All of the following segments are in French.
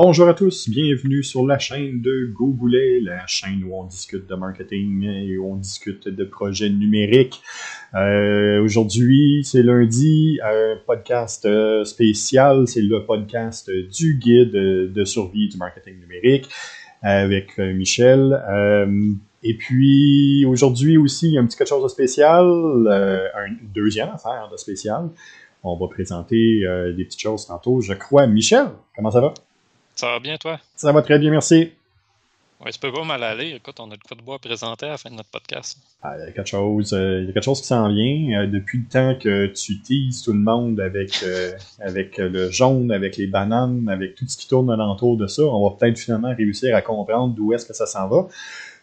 Bonjour à tous, bienvenue sur la chaîne de Gogoulet, la chaîne où on discute de marketing et où on discute de projets numériques. Euh, Aujourd'hui, c'est lundi, un podcast euh, spécial, c'est le podcast du guide de survie du marketing numérique avec euh, Michel. Euh, et puis aujourd'hui aussi, un petit quelque chose de spécial, un deuxième affaire de spécial. On va présenter des petites choses tantôt, je crois. Michel, comment ça va? Ça va bien, toi? Ça va très bien, merci. Oui, ça peut pas mal aller. Écoute, on a le coup de bois à présenter à la fin de notre podcast. Ah, il, y a quelque chose, euh, il y a quelque chose qui s'en vient. Euh, depuis le temps que tu teases tout le monde avec, euh, avec le jaune, avec les bananes, avec tout ce qui tourne alentour de ça, on va peut-être finalement réussir à comprendre d'où est-ce que ça s'en va.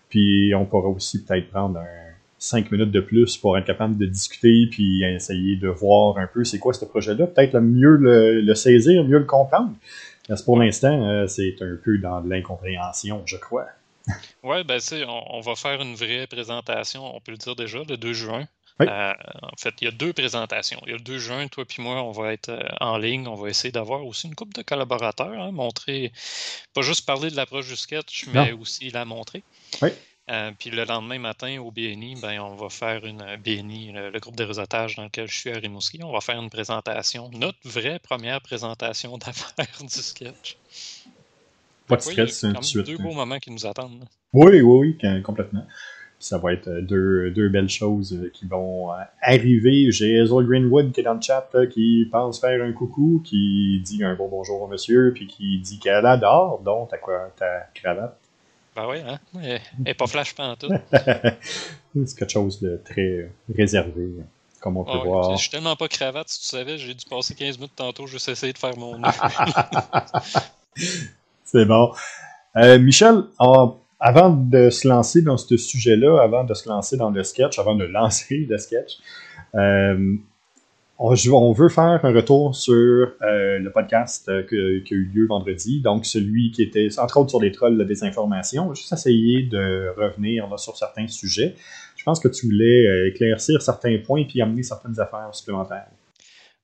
Puis on pourra aussi peut-être prendre un, cinq minutes de plus pour être capable de discuter puis essayer de voir un peu c'est quoi ce projet-là. Peut-être mieux le saisir, mieux le comprendre pour l'instant, euh, c'est un peu dans l'incompréhension, je crois. Oui, ben, on, on va faire une vraie présentation, on peut le dire déjà, le 2 juin. Euh, en fait, il y a deux présentations. Il y a le 2 juin, toi et moi, on va être euh, en ligne. On va essayer d'avoir aussi une couple de collaborateurs, hein, montrer, pas juste parler de l'approche du sketch, mais aussi la montrer. Oui. Euh, puis le lendemain matin, au BNI, ben, on va faire une euh, BNI, le, groupe de réseautage dans lequel je suis à Rimouski. On va faire une présentation, notre vraie première présentation d'affaires du sketch. Pas de stress, y a deux beaux moments qui nous attendent. Oui, oui, oui, complètement. Ça va être euh, deux, deux belles choses qui vont arriver. J'ai Hazel Greenwood qui est dans le chat, qui pense faire un coucou, qui dit un bon bonjour au monsieur, puis qui dit qu'elle adore donc ta, ta cravate. Ben oui, hein? Elle n'est pas flash tout. c'est quelque chose de très réservé, comme on peut voir. Je suis tellement pas cravate, si tu savais, j'ai dû passer 15 minutes tantôt juste essayer de faire mon C'est bon. Euh, Michel, avant de se lancer dans ce sujet-là, avant de se lancer dans le sketch, avant de lancer le sketch, euh, on, veut faire un retour sur euh, le podcast euh, qui a eu lieu vendredi, donc celui qui était, entre autres, sur les trolls de désinformation. Juste essayer de revenir sur certains sujets. Je pense que tu voulais euh, éclaircir certains points et puis amener certaines affaires supplémentaires.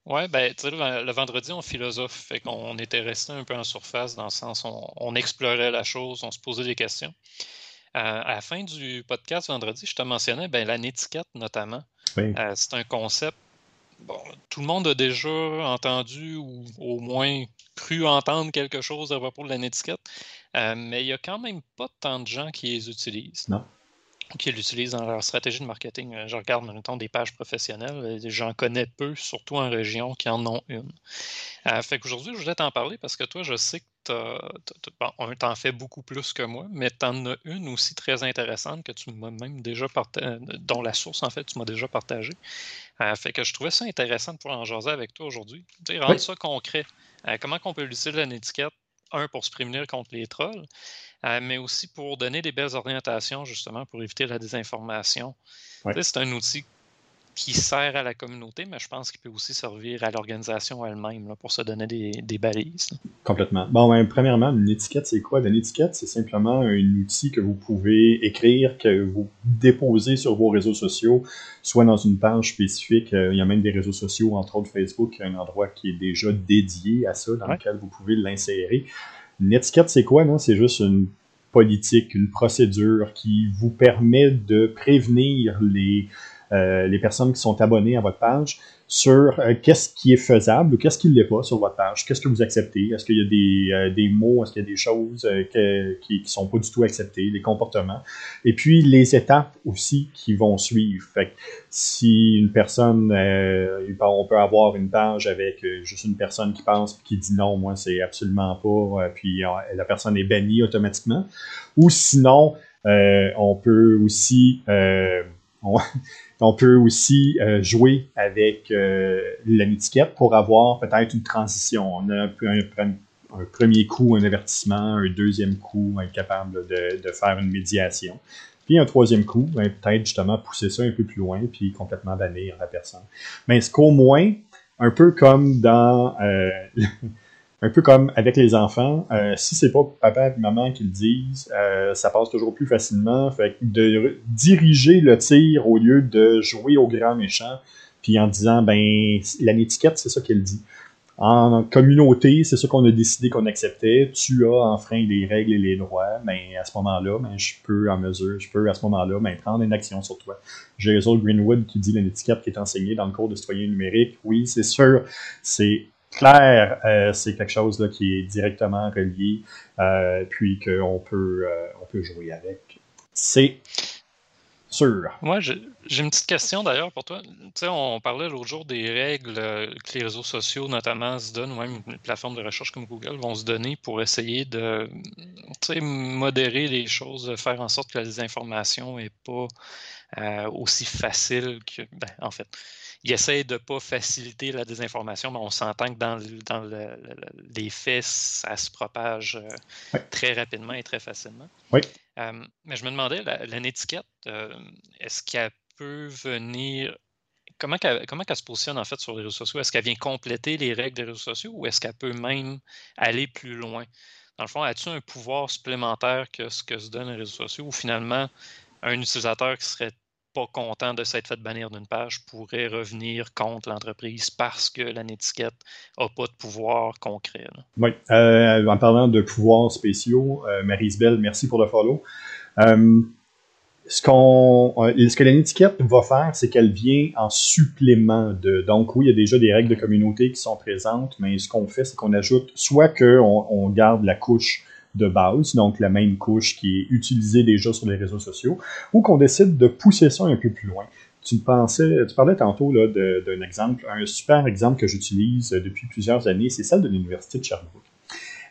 Oui, ben, tu sais, le, vendredi, on philosophe, fait qu'on était resté un peu en surface dans le sens on, on explorait la chose, on se posait des questions. à la fin du podcast vendredi, je te mentionnais ben, la netiquette notamment. c'est un concept bon, tout le monde a déjà entendu ou au moins cru entendre quelque chose à propos de la netiquette, euh, mais il n'y a quand même pas tant de gens qui les utilisent. Non. Qui l'utilisent dans leur stratégie de marketing. Euh, je regarde maintenant des pages professionnelles, j'en connais peu, surtout en région, qui en ont une. Euh, fait qu'aujourd'hui, je voulais t'en parler parce que toi, je sais que tu en fais beaucoup plus que moi, mais tu en as une aussi très intéressante que tu m'as même déjà partagé, dont la source, en fait, tu m'as déjà partagé. Euh, fait que je trouvais ça intéressant de pouvoir en jaser avec toi aujourd'hui. Rendre ça concret. Euh, comment on peut utiliser une étiquette, un, pour se prémunir contre les trolls, euh, mais aussi pour donner des belles orientations, justement, pour éviter la désinformation. C'est un outil qui sert à la communauté, mais je pense qu'il peut aussi servir à l'organisation elle-même pour se donner des, balises. Complètement. Bon, ben, premièrement, une étiquette, c'est quoi? Une étiquette, c'est simplement un outil que vous pouvez écrire, que vous déposez sur vos réseaux sociaux, soit dans une page spécifique. Euh, il y a même des réseaux sociaux, entre autres Facebook, un endroit qui est déjà dédié à ça, dans lequel vous pouvez l'insérer. Une étiquette, c'est quoi? Non? C'est juste une politique, une procédure qui vous permet de prévenir les euh, les personnes qui sont abonnées à votre page sur euh, qu'est-ce qui est faisable ou qu'est-ce qui ne l'est pas sur votre page? Qu'est-ce que vous acceptez? Est-ce qu'il y a des, euh, des mots, est-ce qu'il y a des choses qui ne sont pas du tout acceptées, des comportements? Et puis les étapes aussi qui vont suivre. Fait si une personne, on peut avoir une page avec juste une personne qui pense qui dit non, moi c'est absolument pas, puis la personne est bannie automatiquement. Ou sinon, on peut aussi on, peut aussi euh, jouer avec euh, l'étiquette pour avoir peut-être une transition. On a un, premier coup, un avertissement, un deuxième coup, être capable de, faire une médiation. Puis un troisième coup, ben, peut-être justement pousser ça un peu plus loin, puis complètement bannir la personne. Mais est-ce qu'au moins, un peu comme dans euh, un peu comme avec les enfants, euh, si c'est pas papa et maman qui le disent, euh, ça passe toujours plus facilement. Fait de diriger le tir au lieu de jouer au grand méchant, puis en disant ben la étiquette, c'est ça qu'elle dit. en communauté, c'est ce qu'on a décidé qu'on acceptait. Tu as enfreint les règles et les droits, mais à ce moment-là, ben, je peux en mesure, je peux à ce moment-là ben, prendre une action sur toi. J'ai Greenwood qui dit l'étiquette qui est enseignée dans le cours de citoyen numérique. Oui, c'est sûr, c'est clair, euh, c'est quelque chose qui est directement relié, euh, puis qu'on peut, euh, peut jouer avec. C'est sûr. Moi, j'ai une petite question d'ailleurs pour toi. Tu on parlait l'autre jour des règles que les réseaux sociaux, notamment, se donnent, ou même les plateformes de recherche comme Google, vont se donner pour essayer de modérer les choses, de faire en sorte que la désinformation n'est pas aussi facile que. Ben, en fait, il essaie de ne pas faciliter la désinformation, mais on s'entend que dans, dans les faits, ça se propage euh, très rapidement et très facilement. Oui. Euh, mais je me demandais, la, étiquette, euh, est-ce qu'elle peut venir. Comment qu'elle, comment se positionne en fait sur les réseaux sociaux? Est-ce qu'elle vient compléter les règles des réseaux sociaux ou est-ce qu'elle peut même aller plus loin? Dans le fond, as-tu un pouvoir supplémentaire que ce que se donnent les réseaux sociaux ou finalement un utilisateur qui serait pas content de s'être fait bannir d'une page pourrait revenir contre l'entreprise parce que l'étiquette n'a pas de pouvoir concret. Oui. Euh, en parlant de pouvoirs spéciaux, euh, Marie merci pour le follow. Euh, ce, qu'on, ce que l'étiquette va faire, c'est qu'elle vient en supplément de. Donc, oui, il y a déjà des règles de communauté qui sont présentes, mais ce qu'on fait, c'est qu'on ajoute soit qu'on on garde la couche de base, donc la même couche qui est utilisée déjà sur les réseaux sociaux, ou qu'on décide de pousser ça un peu plus loin. Tu pensais, tu parlais tantôt d'un exemple, un super exemple que j'utilise depuis plusieurs années, c'est celle de l'Université de Sherbrooke.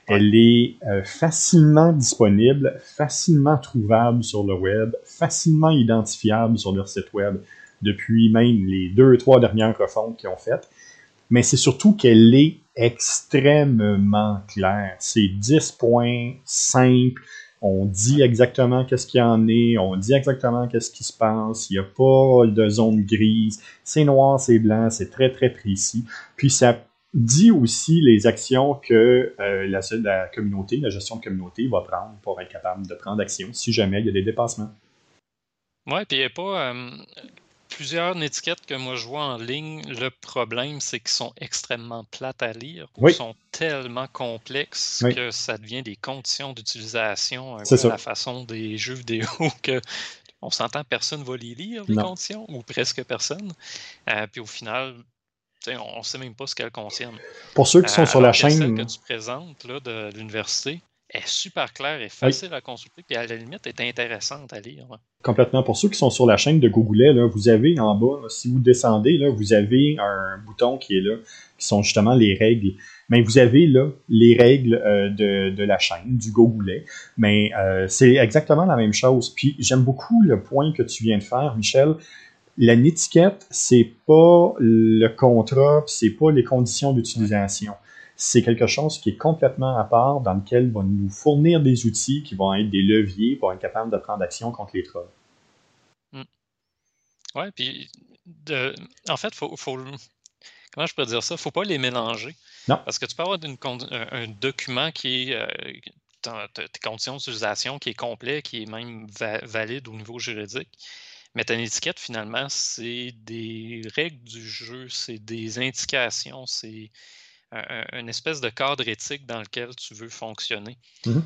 Elle est euh, facilement disponible, facilement trouvable sur le web, facilement identifiable sur leur site web depuis même les deux, trois dernières refontes qu'ils ont faites mais c'est surtout qu'elle est extrêmement claire. C'est 10 points simples. On dit exactement qu'est-ce qu'il y en est, on dit exactement qu'est-ce qui se passe, il n'y a pas de zone grise, c'est noir, c'est blanc, c'est très très précis. Puis ça dit aussi les actions que euh, la, la communauté, la gestion de communauté va prendre pour être capable de prendre action si jamais il y a des dépassements. Oui, puis il n'y a pas. Euh, plusieurs étiquettes que moi je vois en ligne, le problème, c'est qu'ils sont extrêmement plates à lire ou sont tellement complexes que ça devient des conditions d'utilisation, un peu la façon des jeux vidéo que on s'entend, personne ne va les lire, les conditions, ou presque personne. Euh, puis au final, on ne sait même pas ce qu'elles contiennent. Pour ceux qui sont euh, sur la chaîne. Celle que tu présentes là, de l'université, est super claire et facile à consulter, puis à la limite est intéressante à lire. Complètement. Pour ceux qui sont sur la chaîne de Google, là, vous avez en bas, si vous descendez, là, vous avez un bouton qui est là, qui sont justement les règles. Mais vous avez là les règles euh, de, de, la chaîne, du Gogoulet. Mais euh, c'est exactement la même chose. Puis j'aime beaucoup le point que tu viens de faire, Michel. La netiquette, c'est pas le contrat, c'est pas les conditions d'utilisation c'est quelque chose qui est complètement à part, dans lequel va nous fournir des outils qui vont être des leviers pour être capable de prendre action contre les trolls. Hmm. Oui, puis en fait, faut, faut, comment je peux dire ça? Il ne faut pas les mélanger. Non. Parce que tu peux avoir un, document qui est euh, tes conditions d'utilisation qui est complet, qui est même valide au niveau juridique. Mais ton étiquette, finalement, c'est des règles du jeu, c'est des indications, c'est une espèce de cadre éthique dans lequel tu veux fonctionner. Mmh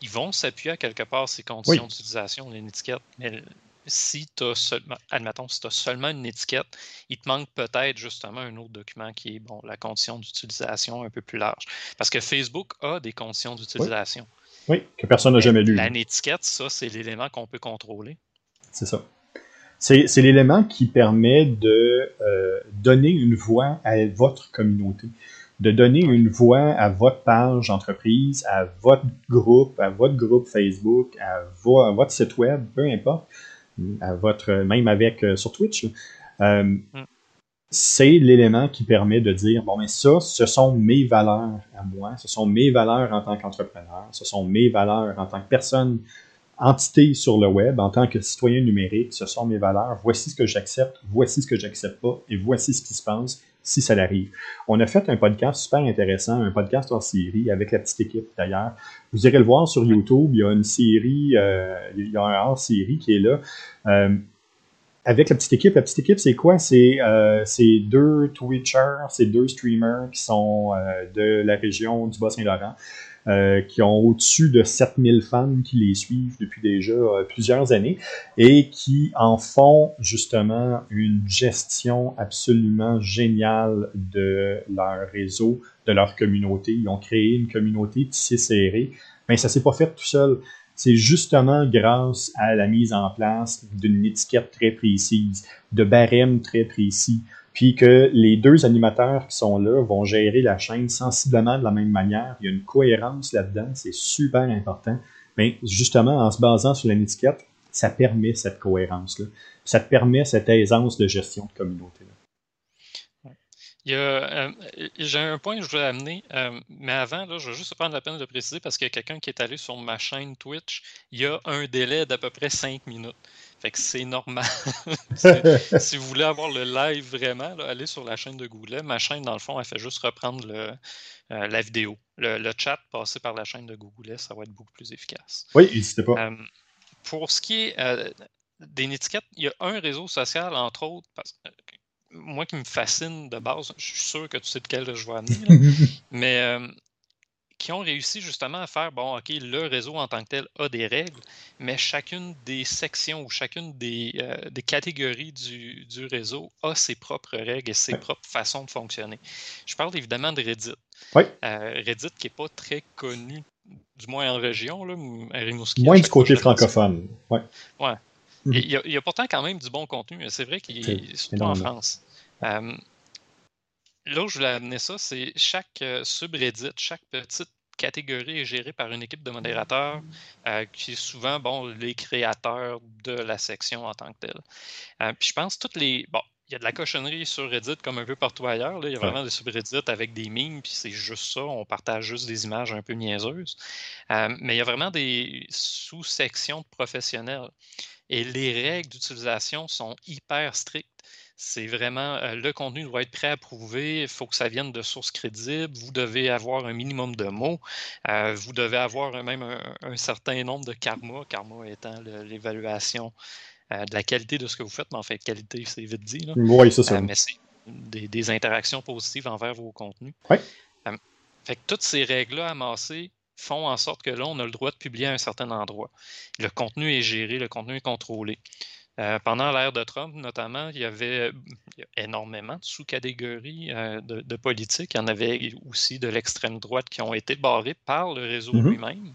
Ils vont s'appuyer à quelque part ces conditions d'utilisation d'une étiquette, mais si tu as seulement, admettons, si tu as seulement une étiquette, il te manque peut-être justement un autre document qui est bon, la condition d'utilisation un peu plus large. Parce que Facebook a des conditions d'utilisation. Oui. que personne n'a jamais lu. L'étiquette, ça, c'est l'élément qu'on peut contrôler. C'est ça. C'est l'élément qui permet de euh, donner une voix à votre communauté de donner une voix à votre page entreprise, à votre groupe, à votre groupe Facebook, à, votre site web, peu importe, à votre, même avec euh, sur Twitch. Euh, mm. C'est l'élément qui permet de dire bon, mais ça, ce sont mes valeurs à moi, ce sont mes valeurs en tant qu'entrepreneur, ce sont mes valeurs en tant que personne, entité sur le web, en tant que citoyen numérique, ce sont mes valeurs. Voici ce que j'accepte, voici ce que j'accepte pas, et voici ce qui se passe si ça l'arrive. On a fait un podcast super intéressant, un podcast en série avec la petite équipe d'ailleurs. Vous irez le voir sur YouTube, il y a une série, euh, il y a un hors-série qui est là. Euh, avec la petite équipe, la petite équipe, c'est quoi? C'est euh, deux Twitchers, c'est deux streamers qui sont de la région du Bas-Saint-Laurent, euh, qui ont au-dessus de 7000 fans qui les suivent depuis déjà euh, plusieurs années et qui en font justement une gestion absolument géniale de leur réseau, de leur communauté. Ils ont créé une communauté tissée serrée. Mais ça s'est pas fait tout seul c'est justement grâce à la mise en place d'une étiquette très précise, de barèmes très précis, puis que les deux animateurs qui sont là vont gérer la chaîne sensiblement de la même manière. Il y a une cohérence là-dedans, c'est super important. Mais justement, en se basant sur l'étiquette, ça permet cette cohérence-là. Ça permet cette aisance de gestion de communauté. -là. Euh, j'ai un point que je voulais amener, euh, mais avant, je vais juste prendre la peine de préciser parce qu'il y a quelqu'un qui est allé sur ma chaîne Twitch. Il y a un délai d'à peu près 5 minutes. Fait que c'est normal. si, vous voulez avoir le live vraiment, allez sur la chaîne de Google. Ma chaîne, dans le fond, elle fait juste reprendre le, euh, la vidéo. Le, chat passé par la chaîne de Google, ça va être beaucoup plus efficace. Oui, n'hésitez pas. pour ce qui est des étiquettes, il y a un réseau social, entre autres, parce, moi qui me fascine de base, je suis sûr que tu sais de quel je vais amener, mais euh, qui ont réussi justement à faire, bon, OK, le réseau en tant que tel a des règles, mais chacune des sections ou chacune des, euh, catégories du, réseau a ses propres règles et ses propres façons de fonctionner. Je parle évidemment de Reddit. Oui. Euh, Reddit qui n'est pas très connu, du moins en région, là, Moins du côté francophone. Ouais. ouais. Mhm. Il y, a, pourtant quand même du bon contenu. C'est vrai qu'il est surtout en France. Euh, là où je voulais amener ça, c'est chaque euh, subreddit, chaque petite catégorie est gérée par une équipe de modérateurs euh, qui est souvent bon, les créateurs de la section en tant que telle. puis je pense toutes les. Bon, il y a de la cochonnerie sur Reddit comme un peu partout ailleurs. Là. Il y a vraiment des subreddits avec des memes, puis c'est juste ça. On partage juste des images un peu niaiseuses. mais il y a vraiment des sous-sections de professionnels. Et les règles d'utilisation sont hyper strictes. C'est vraiment euh, le contenu doit être préapprouvé, il faut que ça vienne de sources crédibles, vous devez avoir un minimum de mots, euh, vous devez avoir même un, certain nombre de karma, karma étant l'évaluation euh, de la qualité de ce que vous faites, mais en fait, qualité, c'est vite dit. Oui, c'est ça. mais c'est des, interactions positives envers vos contenus. Oui. fait que toutes ces règles-là amassées font en sorte que là, on a le droit de publier à un certain endroit. Le contenu est géré, le contenu est contrôlé. Euh, pendant l'ère de Trump, notamment, il y avait énormément de sous-catégories euh, de, politique. Il y en avait aussi de l'extrême droite qui ont été barrés par le réseau mm-hmm. lui-même.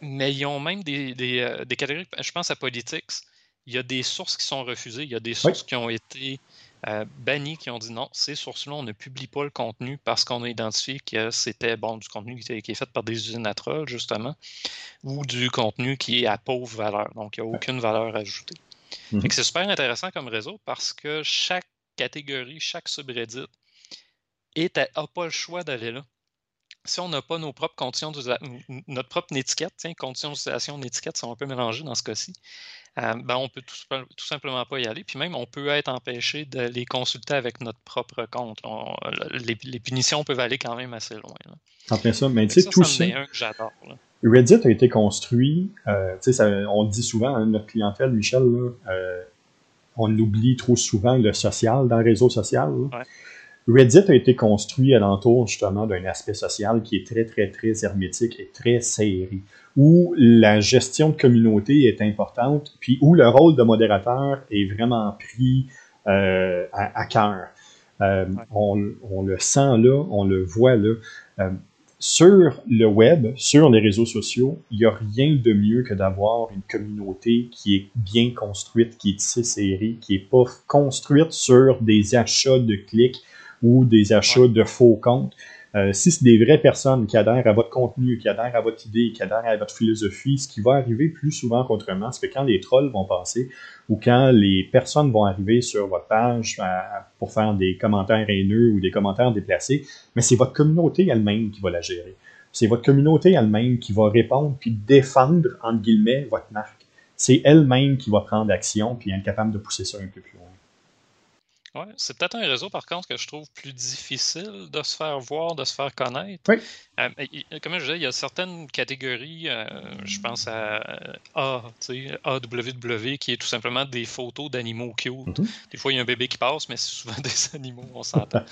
Mais ils ont même des, euh, des, catégories, je pense à Politics, il y a des sources qui sont refusées, il y a des sources qui ont été euh, bannis qui ont dit non, ces sources-là, on ne publie pas le contenu parce qu'on a identifié que c'était bon du contenu qui, est fait par des usines à trolls, justement, ou du contenu qui est à pauvre valeur, donc il n'y a aucune valeur ajoutée. Mhm. C'est super intéressant comme réseau parce que chaque catégorie, chaque subreddit n'a pas le choix d'aller là. Si on n'a pas nos propres conditions notre propre étiquette, tiens, conditions d'utilisation d'étiquette sont un peu mélangées dans ce cas-ci, euh, ben, on peut tout, simplement pas y aller. Puis même, on peut être empêché de les consulter avec notre propre compte. les, punitions peuvent aller quand même assez loin. En plein ça, mais tu sais, tout ça. un que j'adore. Reddit a été construit, euh, ça, on dit souvent, hein, notre clientèle, Michel, euh, on oublie trop souvent le social dans le réseau social. Reddit a été construit alentour justement d'un aspect social qui est très, très, très hermétique et très serré, où la gestion de communauté est importante, puis où le rôle de modérateur est vraiment pris euh, à, cœur. Euh, on, le sent là, on le voit là. Euh, sur le web, sur les réseaux sociaux, il n'y a rien de mieux que d'avoir une communauté qui est bien construite, qui est tissée serrée, qui n'est pas construite sur des achats de clics, ou des achats de faux comptes. Euh, si c'est des vraies personnes qui adhèrent à votre contenu, qui adhèrent à votre idée, qui adhèrent à votre philosophie, ce qui va arriver plus souvent qu'autrement, c'est que quand les trolls vont passer ou quand les personnes vont arriver sur votre page pour faire des commentaires haineux ou des commentaires déplacés, mais c'est votre communauté elle-même qui va la gérer. C'est votre communauté elle-même qui va répondre puis défendre, entre guillemets, votre marque. C'est elle-même qui va prendre action puis être capable de pousser ça un peu plus loin. Ouais, c'est peut-être un réseau, par contre, que je trouve plus difficile de se faire voir, de se faire connaître. Oui. Euh, comme je disais, il y a certaines catégories, euh, je pense à A, tu sais, AWW, qui est tout simplement des photos d'animaux cute. Mhm. Des fois, il y a un bébé qui passe, mais c'est souvent des animaux, on s'entend.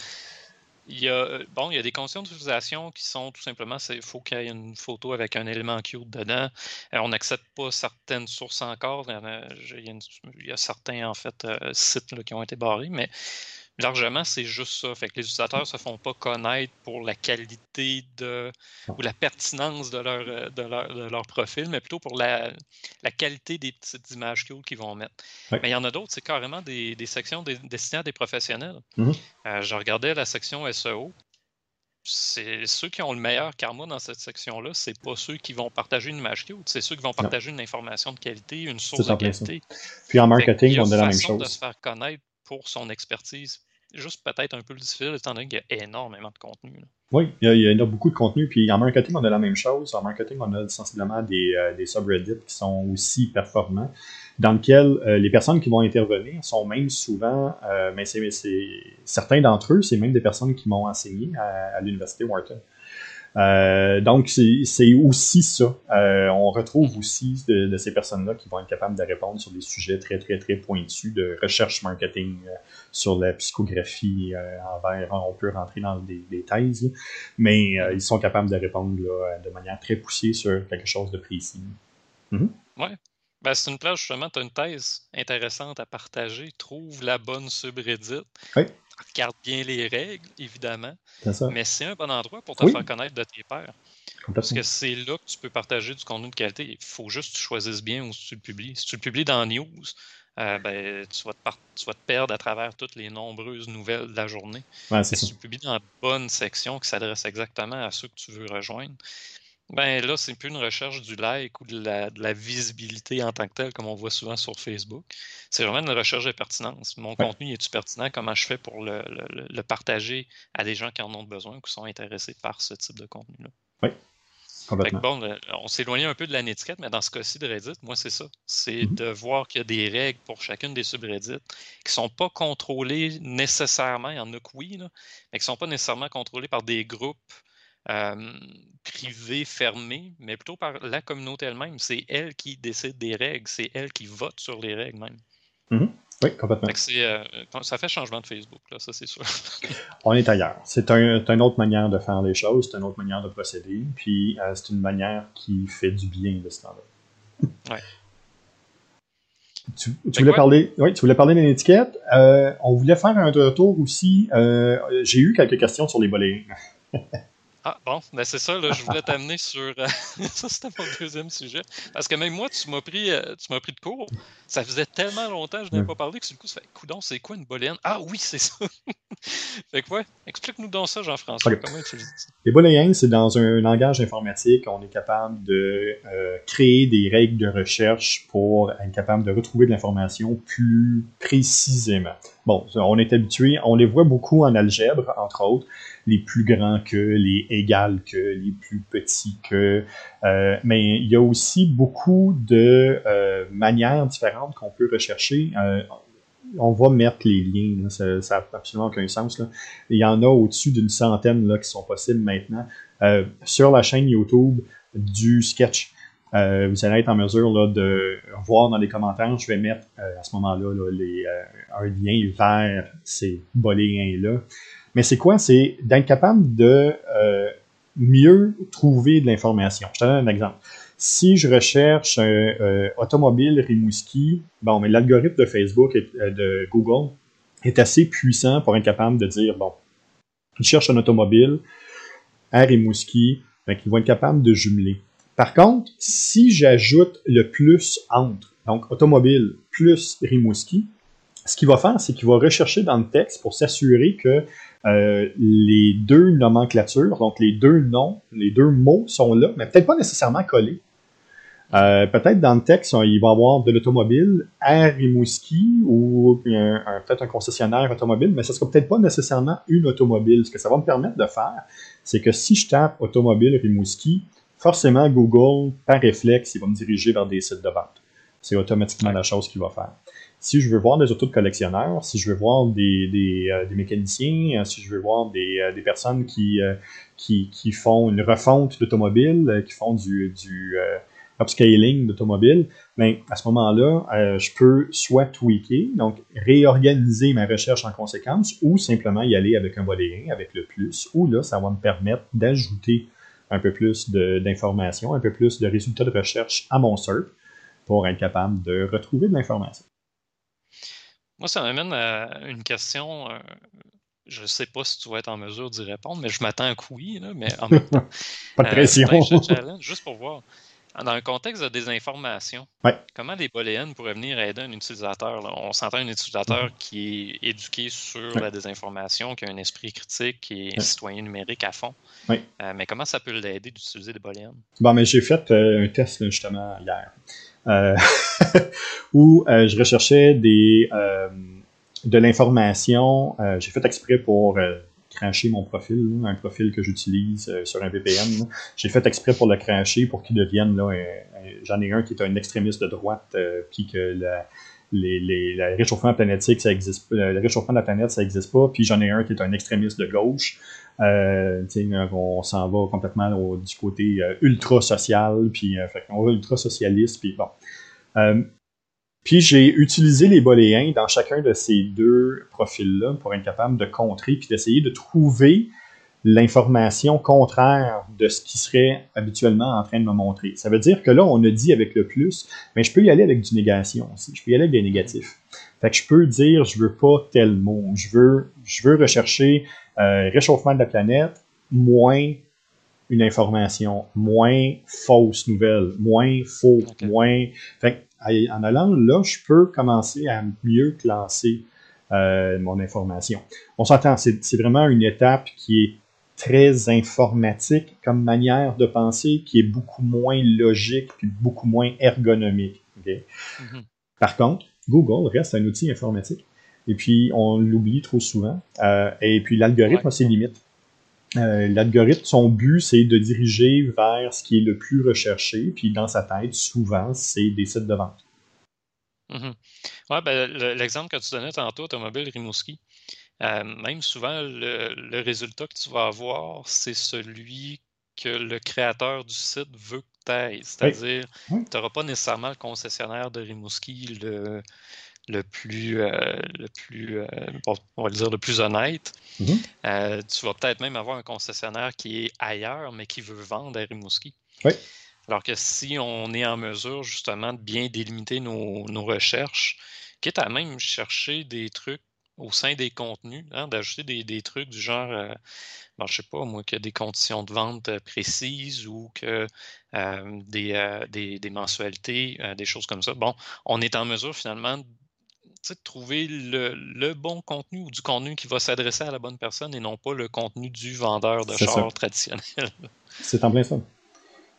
Il y a, bon, il y a des conditions d'utilisation qui sont tout simplement, il faut qu'il y ait une photo avec un élément cute dedans. Euh, on n'accepte pas certaines sources encore. Il y, a, certains, en fait, euh, sites qui ont été barrés, mais Largement, c'est juste ça. Fait que les utilisateurs ne se font pas connaître pour la qualité de ou la pertinence de leur, euh, de leur, profil, mais plutôt pour la, qualité des petites images cute qu'ils vont mettre. Mais il y en a d'autres, c'est carrément des, sections destinées à des professionnels. Mm-hmm. Euh, je regardais la section SEO. C'est ceux qui ont le meilleur karma dans cette section-là, c'est pas ceux qui vont partager une image cute, c'est ceux qui vont partager une information de qualité, une source de qualité. Puis en marketing, on a la même chose. de se faire connaître pour son expertise. Juste peut-être un peu difficile, étant donné qu'il y a énormément de contenu. Oui, il y, a, beaucoup de contenu. Puis en marketing, on a la même chose. En marketing, on a sensiblement des, euh, des subreddits qui sont aussi performants, dans lesquels euh, les personnes qui vont intervenir sont même souvent, euh, mais c'est certains d'entre eux, c'est même des personnes qui m'ont enseigné à l'université Wharton. Euh, donc, c'est aussi ça. Euh, on retrouve aussi de, ces personnes-là qui vont être capables de répondre sur des sujets très, très, très pointus de recherche marketing euh, sur la psychographie envers. On peut rentrer dans des, thèses, mais ils sont capables de répondre de manière très poussée sur quelque chose de précis. Mm Ouais. Ben, c'est une place, justement, tu as une thèse intéressante à partager. Trouve la bonne subreddit. Oui regarde bien les règles, évidemment. Ça. Mais c'est un bon endroit pour te faire connaître de tes pairs. Parce que c'est là que tu peux partager du contenu de qualité. Il faut juste que tu choisisses bien où tu le publies. Si tu le publies dans News, euh, ben, tu, vas te te perdre à travers toutes les nombreuses nouvelles de la journée. si tu le publies dans la bonne section qui s'adresse exactement à ceux que tu veux rejoindre, ben là, c'est plus une recherche du like ou de la, visibilité en tant que tel, comme on voit souvent sur Facebook. C'est vraiment une recherche de pertinence. Mon contenu est-tu pertinent? Comment je fais pour le, partager à des gens qui en ont besoin ou qui sont intéressés par ce type de contenu-là? Oui. Complètement. bon, on s'éloigne un peu de la netiquette, mais dans ce cas-ci de Reddit, moi, c'est ça. C'est mm-hmm. de voir qu'il y a des règles pour chacune des subreddits qui ne sont pas contrôlées nécessairement. Il y en a que oui, mais qui ne sont pas nécessairement contrôlées par des groupes euh, privée, fermée, mais plutôt par la communauté elle-même. C'est elle qui décide des règles, c'est elle qui vote sur les règles même. Mm-hmm. Oui, complètement. Euh, ça fait changement de Facebook, là, ça c'est sûr. On est ailleurs. C'est une autre manière de faire les choses, c'est une autre manière de procéder, puis euh, c'est une manière qui fait du bien de ce temps-là. Ouais. Tu, voulais parler, oui, tu voulais parler d'une étiquette. Euh, on voulait faire un retour aussi. J'ai eu quelques questions sur les bolets. Ah, bon, ben c'est ça, là, je voulais t'amener sur. Euh, ça, c'était mon deuxième sujet. Parce que même moi, tu m'as pris, euh, tu m'as pris de court. Ça faisait tellement longtemps que je n'avais pas parlé que le coup, ça fait coudon, c'est quoi une boléenne Ah oui, c'est ça. fait que ouais, explique-nous donc ça, Jean-François. Comment tu ça? Les booléennes, c'est dans un langage informatique, on est capable de euh, créer des règles de recherche pour être capable de retrouver de l'information plus précisément. Bon, on est habitué, on les voit beaucoup en algèbre, entre autres les plus grands que, les égales que, les plus petits que. Euh, mais il y a aussi beaucoup de euh, manières différentes qu'on peut rechercher. Euh, on va mettre les liens, ça n'a absolument aucun sens. Là. Il y en a au-dessus d'une centaine là, qui sont possibles maintenant. sur la chaîne YouTube du sketch, vous allez être en mesure là, de voir dans les commentaires, je vais mettre à ce moment-là les, un lien vers ces liens-là. Mais c'est quoi? C'est d'être capable de euh, mieux trouver de l'information. Je te donne un exemple. Si je recherche euh, automobile Rimouski, bon, mais l'algorithme de Facebook et euh, de Google est assez puissant pour être capable de dire, bon, il cherche un automobile à Rimouski, donc ils vont être capables de jumeler. Par contre, si j'ajoute le plus entre, donc automobile plus Rimouski, ce qu'il va faire, c'est qu'il va rechercher dans le texte pour s'assurer que euh, les deux nomenclatures, donc les deux noms, les deux mots sont là, mais peut-être pas nécessairement collés. Euh, peut-être dans le texte, il va y avoir de l'automobile à Rimouski ou peut-être un concessionnaire automobile, mais ce ne sera peut-être pas nécessairement une automobile. Ce que ça va me permettre de faire, c'est que si je tape automobile Rimouski, forcément Google, par réflexe, il va me diriger vers des sites de vente. C'est automatiquement la chose qu'il va faire. Si je veux voir des autos de collectionneurs, si je veux voir des, des, euh, des mécaniciens, si je veux voir des, des personnes qui, qui, qui, font une refonte d'automobile, qui font du, du upscaling d'automobile, mais à ce moment-là, euh, je peux soit tweaker, donc réorganiser ma recherche en conséquence, ou simplement y aller avec un volet 1, avec le plus, ou là, ça va me permettre d'ajouter un peu plus d'informations, un peu plus de résultats de recherche à mon SERP pour être capable de retrouver de l'information. Moi, ça m'amène à une question. Euh, je ne sais pas si tu vas être en mesure d'y répondre, mais je m'attends à oui, là, mais en même temps. pas de pression. Euh, juste pour voir. Dans un contexte de désinformation, comment des booléennes pourraient venir aider un utilisateur? On s'entend un utilisateur mm-hmm. qui est éduqué sur la désinformation, qui a un esprit critique, qui est citoyen numérique à fond. Euh, mais comment ça peut l'aider d'utiliser des booléennes? Bon, mais j'ai fait euh, un test justement hier euh, où je recherchais des, de l'information. j'ai fait exprès pour cracher mon profil, un profil que j'utilise euh, sur un VPN. J'ai fait exprès pour le cracher pour qu'il devienne, là, j'en ai un qui est un extrémiste de droite, euh, puis que les, les, le réchauffement planétique, ça existe le réchauffement de la planète, ça n'existe pas, puis j'en ai un qui est un extrémiste de gauche. Euh, on s'en va complètement du côté ultra social, puis on va ultra socialiste, puis bon. Puis j'ai utilisé les booléens dans chacun de ces deux profils-là pour être capable de contrer puis d'essayer de trouver l'information contraire de ce qui serait habituellement en train de me montrer. Ça veut dire que là, on a dit avec le plus, mais je peux y aller avec du négation aussi. Je peux y aller avec des négatifs. Fait que je peux dire, je veux pas tel mot. Je veux, je veux rechercher euh, réchauffement de la planète, moins une information, moins fausse nouvelle, moins faux, moins. Fait en allant là, je peux commencer à mieux classer euh, mon information. On s'entend, c'est vraiment une étape qui est très informatique comme manière de penser, qui est beaucoup moins logique puis beaucoup moins ergonomique. Mm-hmm. Par contre, Google reste un outil informatique. Et puis, on l'oublie trop souvent. Euh, et puis, l'algorithme a ses limites. Euh, l'algorithme, son but, c'est de diriger vers ce qui est le plus recherché. Puis dans sa tête, souvent, c'est des sites de vente. Mm-hmm. Oui, ben, l'exemple que tu donnais tantôt, Automobile Rimouski, euh, même souvent, le, résultat que tu vas avoir, c'est celui que le créateur du site veut que tu ailles. C'est-à-dire, tu n'auras pas nécessairement le concessionnaire de Rimouski le, le plus, euh, le plus euh, on va dire le plus honnête. Mm-hmm. Tu vas peut-être même avoir un concessionnaire qui est ailleurs, mais qui veut vendre à Rimouski. Alors que si on est en mesure justement de bien délimiter nos, recherches, quitte à même chercher des trucs au sein des contenus, hein, d'ajouter des, trucs du genre, je ne sais pas, moi, que des conditions de vente précises ou que des, des, des, mensualités, des choses comme ça. Bon, on est en mesure finalement de trouver le, bon contenu ou du contenu qui va s'adresser à la bonne personne et non pas le contenu du vendeur de char traditionnel. C'est en plein ça.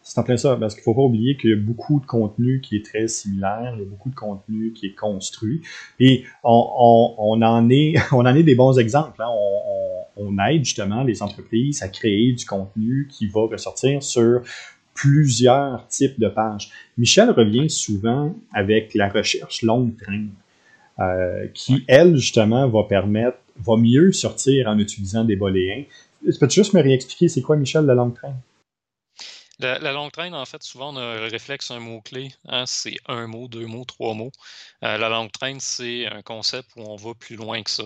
C'est en plein ça, parce qu'il ne faut pas oublier qu'il y a beaucoup de contenu qui est très similaire, il y a beaucoup de contenu qui est construit, et on, en, est, on en est des bons exemples. Hein. On, aide justement les entreprises à créer du contenu qui va ressortir sur plusieurs types de pages. Michel revient souvent avec la recherche longue train. Euh, qui, elle, justement, va permettre, va mieux sortir en utilisant des boléens. Peux-tu juste me réexpliquer, c'est quoi, Michel, la longue traîne? La, longue traîne, en fait, souvent, on a le réflexe un mot-clé. Hein, c'est un mot, deux mots, trois mots. Euh, la longue traîne, c'est un concept où on va plus loin que ça.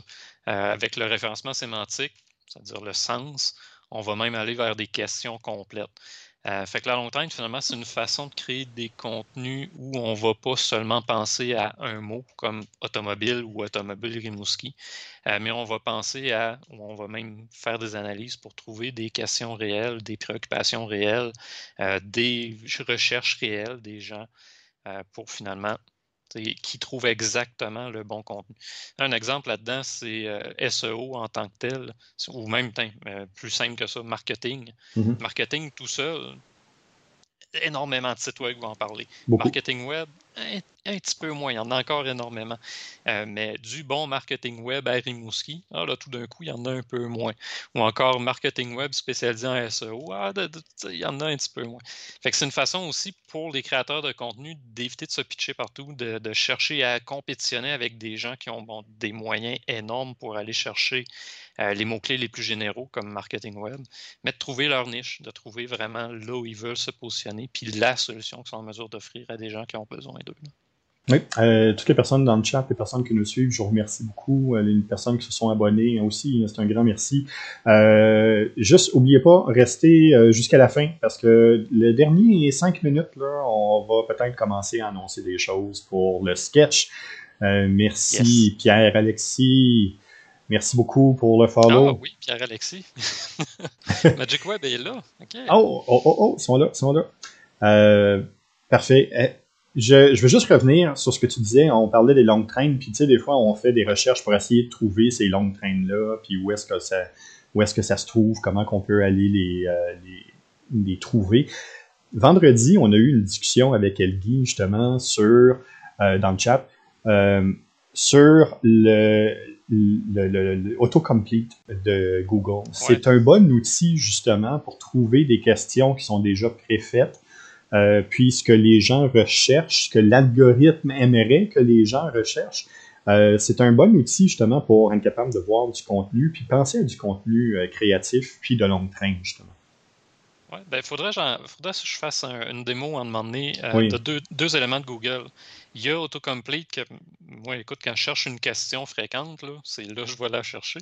Euh, avec le référencement sémantique, c'est-à-dire le sens, on va même aller vers des questions complètes. Euh, fait que la long train, finalement, c'est une façon de créer des contenus où on ne va pas seulement penser à un mot comme automobile ou automobile Rimouski, euh, mais on va penser à, ou on va même faire des analyses pour trouver des questions réelles, des préoccupations réelles, euh, des recherches réelles des gens pour finalement qui trouve exactement le bon contenu. Un exemple là-dedans, c'est euh, SEO en tant que tel, ou même euh, plus simple que ça, marketing. Mm-hmm. Marketing tout seul, énormément de sites web vont en parler. Marketing web, un, petit peu moins, il y en a encore énormément. Euh, mais du bon marketing web à Rimouski, ah, là, tout d'un coup, il y en a un peu moins. Ou encore marketing web spécialisé en SEO, ah, il y en a un petit peu moins. Fait que c'est une façon aussi pour les créateurs de contenu d'éviter de se pitcher partout, de, chercher à compétitionner avec des gens qui ont des moyens énormes pour aller chercher euh, les mots-clés les plus généraux comme marketing web, mais de trouver leur niche, de trouver vraiment là où ils veulent se positionner, puis la solution qu'ils sont en mesure d'offrir à des gens qui ont besoin d'eux. Oui, euh, toutes les personnes dans le chat, les personnes qui nous suivent, je vous remercie beaucoup. Euh, les personnes qui se sont abonnées aussi, c'est un grand merci. Euh, juste, oubliez pas, restez jusqu'à la fin parce que le dernier cinq minutes, là, on va peut-être commencer à annoncer des choses pour le sketch. merci Pierre-Alexis. Merci beaucoup pour le follow. Ah oui, Pierre-Alexis. Magic Web est là. Oh, oh, oh, oh, ils sont là, ils sont là. parfait. Je, je, veux juste revenir sur ce que tu disais. On parlait des longues trains, puis tu sais, des fois, on fait des recherches pour essayer de trouver ces longues trains-là, puis où est-ce que ça, où est-ce que ça se trouve, comment qu'on peut aller les, euh, les, les, trouver. Vendredi, on a eu une discussion avec Elgui, justement, sur, euh, dans le chat, euh, sur le, le, le, autocomplete de Google. C'est un bon outil, justement, pour trouver des questions qui sont déjà préfaites euh, puis ce que les gens recherchent, ce que l'algorithme aimerait que les gens recherchent. Euh, c'est un bon outil justement pour être capable de voir du contenu, puis penser à du contenu euh, créatif, puis de longue train justement. Ouais, ben faudrait, faudrait que je fasse une démo à un moment donné de deux, deux, éléments de Google. Il y a Autocomplete que, moi, écoute, quand je cherche une question fréquente, c'est là que je vais la chercher.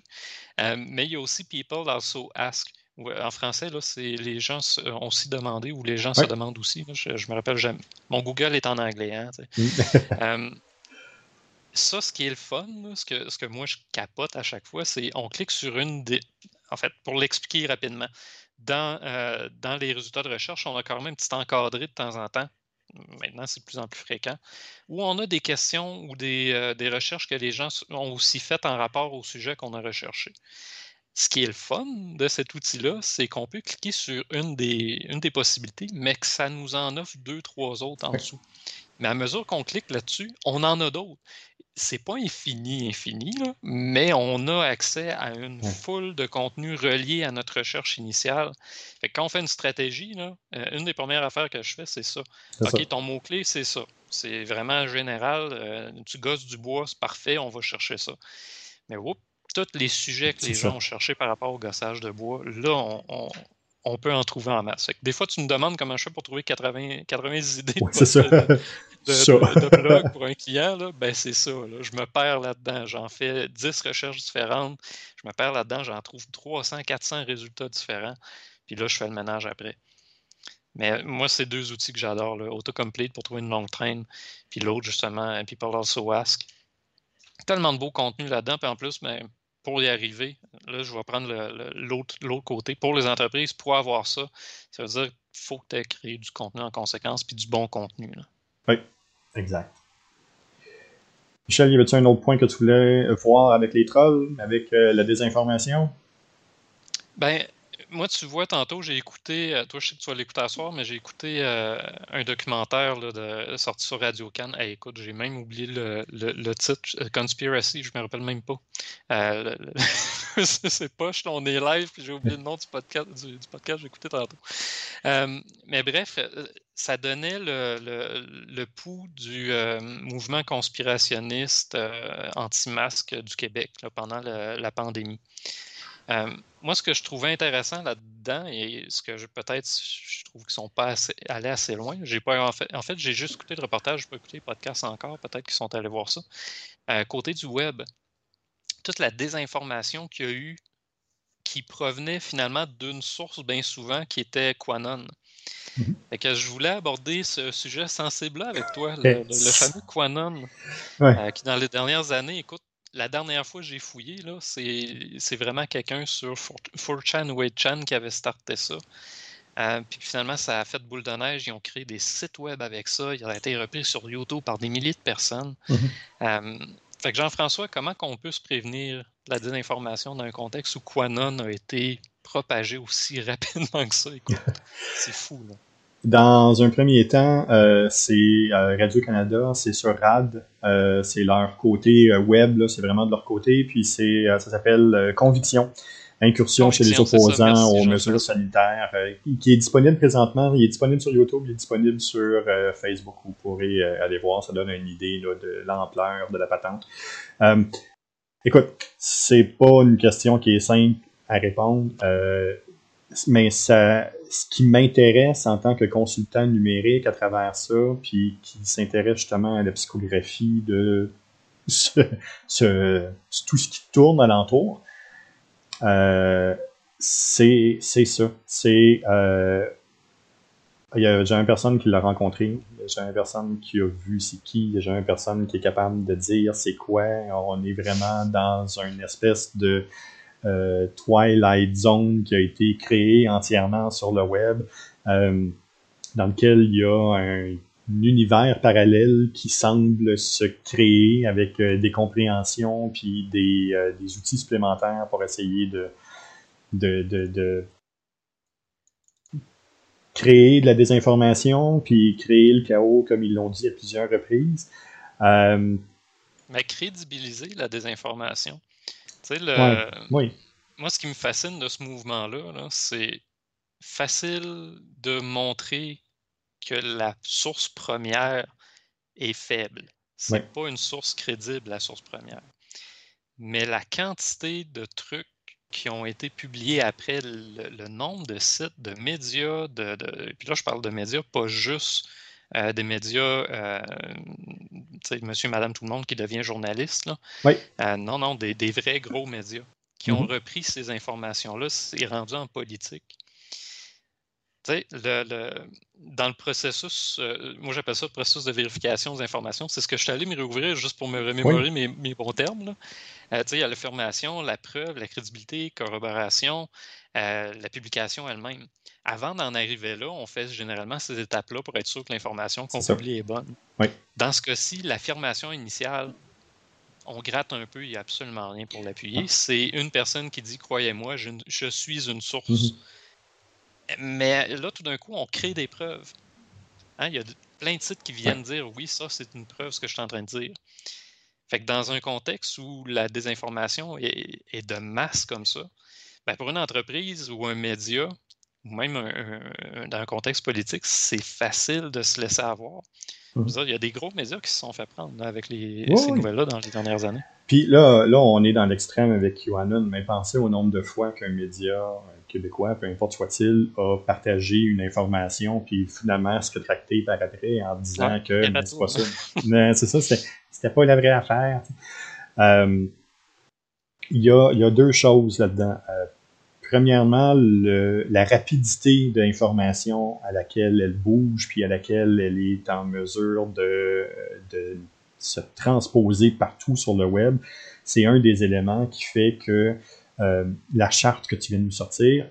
mais il y a aussi People Also Ask en français, là, c'est les gens euh, ont aussi demandé ou les gens se demandent aussi. je, me rappelle jamais. Mon Google est en anglais. Hein, euh, ça, ce qui est le fun, ce, que, ce que moi je capote à chaque fois, c'est on clique sur une des. En fait, pour l'expliquer rapidement, dans, euh, dans les résultats de recherche, on a quand même un petit encadré de temps en temps. Maintenant, c'est de plus en plus fréquent. Où on a des questions ou des, des recherches que les gens ont aussi faites en rapport au sujet qu'on a recherché. Ce qui est le fun de cet outil-là, c'est qu'on peut cliquer sur une des, une des possibilités, mais que ça nous en offre deux, trois autres en dessous. Mais à mesure qu'on clique là-dessus, on en a d'autres. C'est pas infini, infini, mais on a accès à une foule de contenus reliés à notre recherche initiale. Fait quand on fait une stratégie, là, euh, une des premières affaires que je fais, c'est ça. OK, ton mot-clé, c'est ça. C'est vraiment général. Euh, tu gosses du bois, c'est parfait, on va chercher ça. Mais oups, tous les sujets que les gens ont cherchés par rapport au gossage de bois, là, on, peut en trouver en masse. des fois, tu me demandes comment je fais pour trouver 80, 80 idées de, blog pour un client. Ben, c'est ça. Je me perds là-dedans. J'en fais 10 recherches différentes. Je me perds là-dedans. J'en trouve 300, 400 résultats différents. Puis là, je fais le ménage après. Mais moi, c'est deux outils que j'adore. Autocomplete pour trouver une longue traîne. Puis l'autre, justement, People Also Ask. Tellement de beau contenu là-dedans. Puis en plus, ben, pour y arriver, là, je vais prendre l'autre côté. Pour les entreprises, pour avoir ça, ça veut dire qu'il faut que tu aies créé du contenu en conséquence, puis du bon contenu. Oui, exact. Michel, y avait-tu un autre point que tu voulais voir avec les trolls, avec euh, la désinformation? Ben, moi, tu vois, tantôt, j'ai écouté, euh, toi, je sais que tu vas l'écouter à soir, mais j'ai écouté euh, un documentaire de, sorti sur Radio Cannes. écoute, j'ai même oublié le, titre, euh, Conspiracy, je me rappelle même pas. c'est pas, on est live, puis j'ai oublié le nom du podcast, du, podcast que j'ai écouté tantôt. mais bref, ça donnait le, pouls du mouvement conspirationniste anti-masque du Québec pendant la pandémie. Euh, moi, ce que je trouvais intéressant là-dedans, et ce que peut-être je trouve qu'ils ne sont pas allés assez loin, j'ai pas en fait, en fait j'ai juste écouté le reportage, je peux écouter les podcasts encore, peut-être qu'ils sont allés voir ça. Euh, côté du web, toute la désinformation qu'il y a eu qui provenait finalement d'une source bien souvent qui était Quanon. Mm-hmm. que je voulais aborder ce sujet sensible-là avec toi, le, fameux Quanon, euh, qui dans les dernières années, écoute, la dernière fois que j'ai fouillé, c'est vraiment quelqu'un sur 4chan ou 8chan qui avait starté ça. Euh, puis finalement, ça a fait boule de neige. Ils ont créé des sites web avec ça. Il a été repris sur YouTube par des milliers de personnes. Mm-hmm. Euh, fait que Jean-François, comment on peut se prévenir de la désinformation dans un contexte où Quanon a été propagé aussi rapidement que ça? c'est fou. Là. Dans un premier temps, euh, c'est Radio-Canada, c'est sur RAD, c'est leur côté web, c'est vraiment de leur côté, puis c'est ça s'appelle Conviction incursion chez les opposants aux mesures sanitaires, euh, qui est disponible présentement. Il est disponible sur YouTube, il est disponible sur euh, Facebook. Vous pourrez euh, aller voir, ça donne une idée de l'ampleur de la patente. écoute, c'est pas une question qui est simple à répondre, mais ça, ce qui m'intéresse en tant que consultant numérique à travers ça, puis qui s'intéresse justement à la psychographie de ce, tout ce qui tourne alentour, euh, c'est ça. C'est. Euh, il y a jamais personne qui l'a rencontré, il y a personne qui a vu c'est qui, il y a jamais personne qui est capable de dire c'est quoi. On est vraiment dans une espèce de euh, Twilight Zone qui a été créée entièrement sur le web, dans lequel il y a un univers parallèle qui semble se créer avec euh, des compréhensions puis des, euh, des, outils supplémentaires pour essayer de, de, de, créer de la désinformation puis créer le chaos comme ils l'ont dit à plusieurs reprises. Euh, Mais crédibiliser la désinformation. Le... oui. Moi, ce qui me fascine de ce mouvement-là, -là, c'est facile de montrer que la source première est faible. Ce n'est pas une source crédible, la source première. Mais la quantité de trucs qui ont été publiés après, le, nombre de sites, de médias, de, puis là je parle de médias, pas juste euh, des médias, euh, monsieur, madame, tout le monde qui devient journaliste. Là. Euh, non, non, des, vrais gros médias qui ont mm-hmm. repris ces informations-là, c'est rendu en politique le, dans le processus, euh, moi j'appelle ça le processus de vérification des informations, c'est ce que je suis allé me réouvrir juste pour me remémorer mes, bons termes. Euh, il y a l'affirmation, la preuve, la crédibilité, corroboration, euh, la publication elle-même. Avant d'en arriver là, on fait généralement ces étapes-là pour être sûr que l'information qu'on publie est bonne. Dans ce cas-ci, l'affirmation initiale, on gratte un peu, il n'y a absolument rien pour l'appuyer. Ah. C'est une personne qui dit Croyez-moi, je, suis une source. Mm-hmm. Mais là, tout d'un coup, on crée des preuves. Hein, il y a plein de sites qui viennent dire oui, ça, c'est une preuve, ce que je suis en train de dire. Fait que dans un contexte où la désinformation est, de masse comme ça, ben pour une entreprise ou un média, ou même dans un contexte politique, c'est facile de se laisser avoir. Mmh. il y a des gros médias qui se sont fait prendre avec les, ces nouvelles-là dans les dernières années. Puis là, là on est dans l'extrême avec QAnon, mais pensez au nombre de fois qu'un média québécois, peu importe soit-il, a partagé une information, puis finalement se tracter par après en disant que c'est pas ça. c'est ça, c'était pas la vraie affaire. Euh, il y, a, y, a, deux choses là-dedans. Euh, premièrement, le, la rapidité de l'information à laquelle elle bouge, puis à laquelle elle est en mesure de, de se transposer partout sur le web, c'est un des éléments qui fait que euh, la charte que tu viens de nous sortir,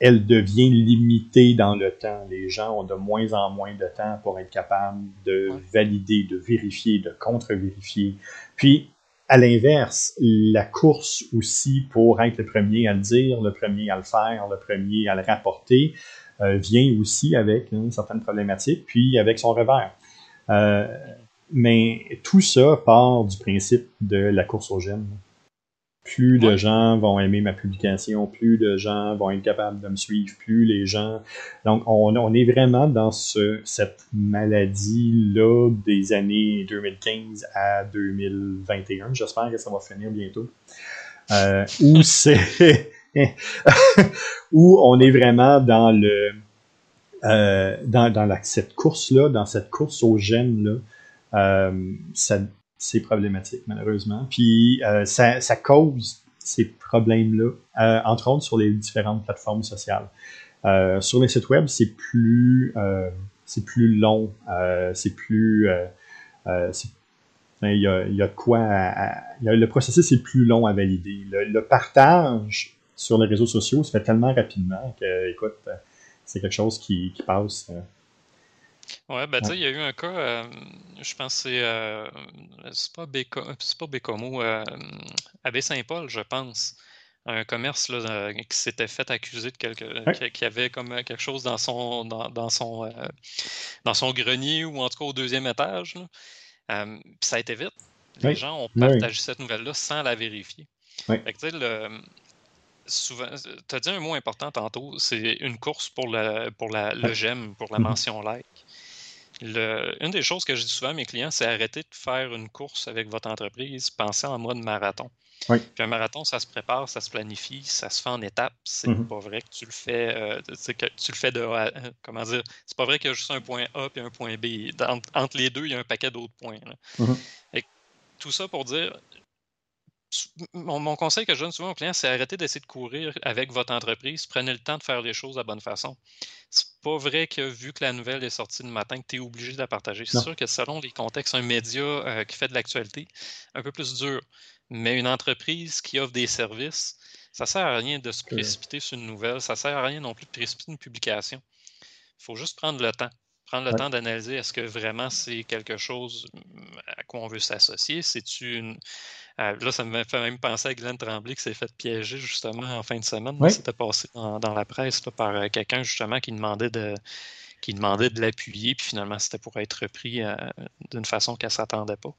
elle devient limitée dans le temps. Les gens ont de moins en moins de temps pour être capables de valider, de vérifier, de contre-vérifier. Puis, à l'inverse, la course aussi pour être le premier à le dire, le premier à le faire, le premier à le rapporter, euh, vient aussi avec une certaine problématique, puis avec son revers. Euh, mais tout ça part du principe de la course aux gemmes plus de gens vont aimer ma publication, plus de gens vont être capables de me suivre, plus les gens... Donc, on, on est vraiment dans ce, cette maladie-là des années 2015 à 2021. J'espère que ça va finir bientôt. Euh, où c'est... où on est vraiment dans le... Euh, dans, dans la, cette course-là, dans cette course aux gènes-là, euh, ça, c'est problématique, malheureusement. Puis euh, ça, ça, cause ces problèmes-là, euh, entre autres sur les différentes plateformes sociales. Euh, sur les sites web, c'est plus, c'est plus long, c'est plus, il y, a, il y a quoi, le processus est plus long à valider. Le, partage sur les réseaux sociaux se fait tellement rapidement que, écoute, c'est quelque chose qui, qui passe Ouais, ben, tu sais, il y a eu un cas, je pense que c'est, euh, c'est pas, Béco, c'est pas Bécomo, euh, Abbé Saint-Paul, je pense, un commerce là, qui s'était fait accuser de quelque, qui, avait comme quelque chose dans son, dans, son, dans son grenier ou en tout cas au deuxième étage. puis ça a été vite. Les gens ont partagé cette nouvelle-là sans la vérifier. Fait que, le, souvent, tu as dit un mot important tantôt, c'est une course pour, le, pour la, le j'aime, pour la mm-hmm. mention like. Le, une des choses que je dis souvent à mes clients, c'est arrêter de faire une course avec votre entreprise, pensez en mode marathon. Puis un marathon, ça se prépare, ça se planifie, ça se fait en étapes. C'est mm-hmm. pas vrai que tu le fais, euh, que tu le fais de comment dire, c'est pas vrai qu'il y a juste un point A et un point B. Entre, les deux, il y a un paquet d'autres points. Mm-hmm. tout ça pour dire, mon, conseil que je donne souvent aux clients, c'est arrêter d'essayer de courir avec votre entreprise. Prenez le temps de faire les choses de la bonne façon. C'est pas vrai que vu que la nouvelle est sortie le matin, que tu es obligé de la partager. C'est sûr que selon les contextes, un média euh, qui fait de l'actualité, un peu plus dur. Mais une entreprise qui offre des services, ça sert à rien de se précipiter sur une nouvelle. Ça sert à rien non plus de précipiter une publication. Il faut juste prendre le temps prendre le temps d'analyser est-ce que vraiment c'est quelque chose à quoi on veut s'associer? C'est-tu une, euh, là, ça me fait même penser à Glenn Tremblay qui s'est fait piéger justement en fin de semaine. C'était passé dans, la presse par euh, quelqu'un justement qui demandait de qui demandait de l'appuyer, puis finalement c'était pour être repris euh, d'une façon qu'elle ne s'attendait pas.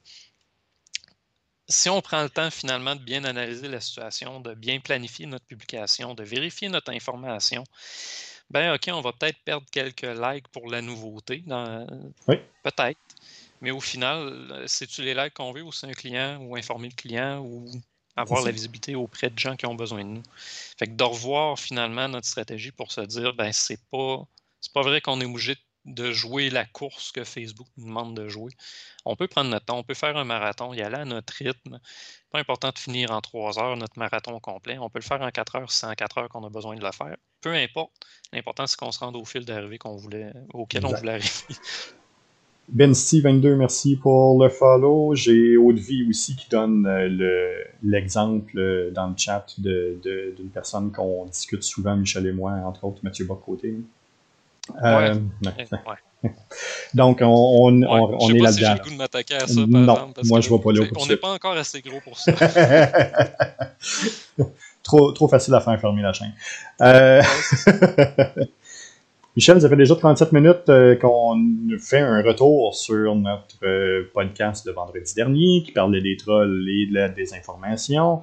Si on prend le temps finalement de bien analyser la situation, de bien planifier notre publication, de vérifier notre information, ben OK, on va peut-être perdre quelques likes pour la nouveauté. oui. Peut-être. Mais au final, c'est-tu les likes qu'on veut ou c'est un client ou informer le client ou avoir la visibilité auprès de gens qui ont besoin de nous? Fait que de revoir finalement notre stratégie pour se dire, ben c'est pas, c'est pas vrai qu'on est obligé de jouer la course que Facebook nous demande de jouer. On peut prendre notre temps, on peut faire un marathon, y aller à notre rythme. Pas important de finir en trois heures notre marathon complet. On peut le faire en quatre heures si c'est en quatre heures qu'on a besoin de le faire. Peu importe. L'important, c'est qu'on se rende au fil d'arrivée qu'on voulait, auquel on voulait arriver. BenSty22, merci pour le follow. J'ai Haute-Vie aussi qui donne euh, l'exemple euh, dans le chat d'une de, personne qu'on discute souvent, Michel et moi, entre autres Mathieu Bocoté. Euh, Donc, on, on, on, est là-dedans. Si m'attaquer à ça, par non, exemple, moi, je vois pas là. On n'est pas encore assez gros pour ça. trop, trop facile à faire fermer la chaîne. Euh... Michel, ça fait déjà 37 minutes euh, qu'on fait un retour sur notre podcast de vendredi dernier qui parlait des trolls et de la désinformation.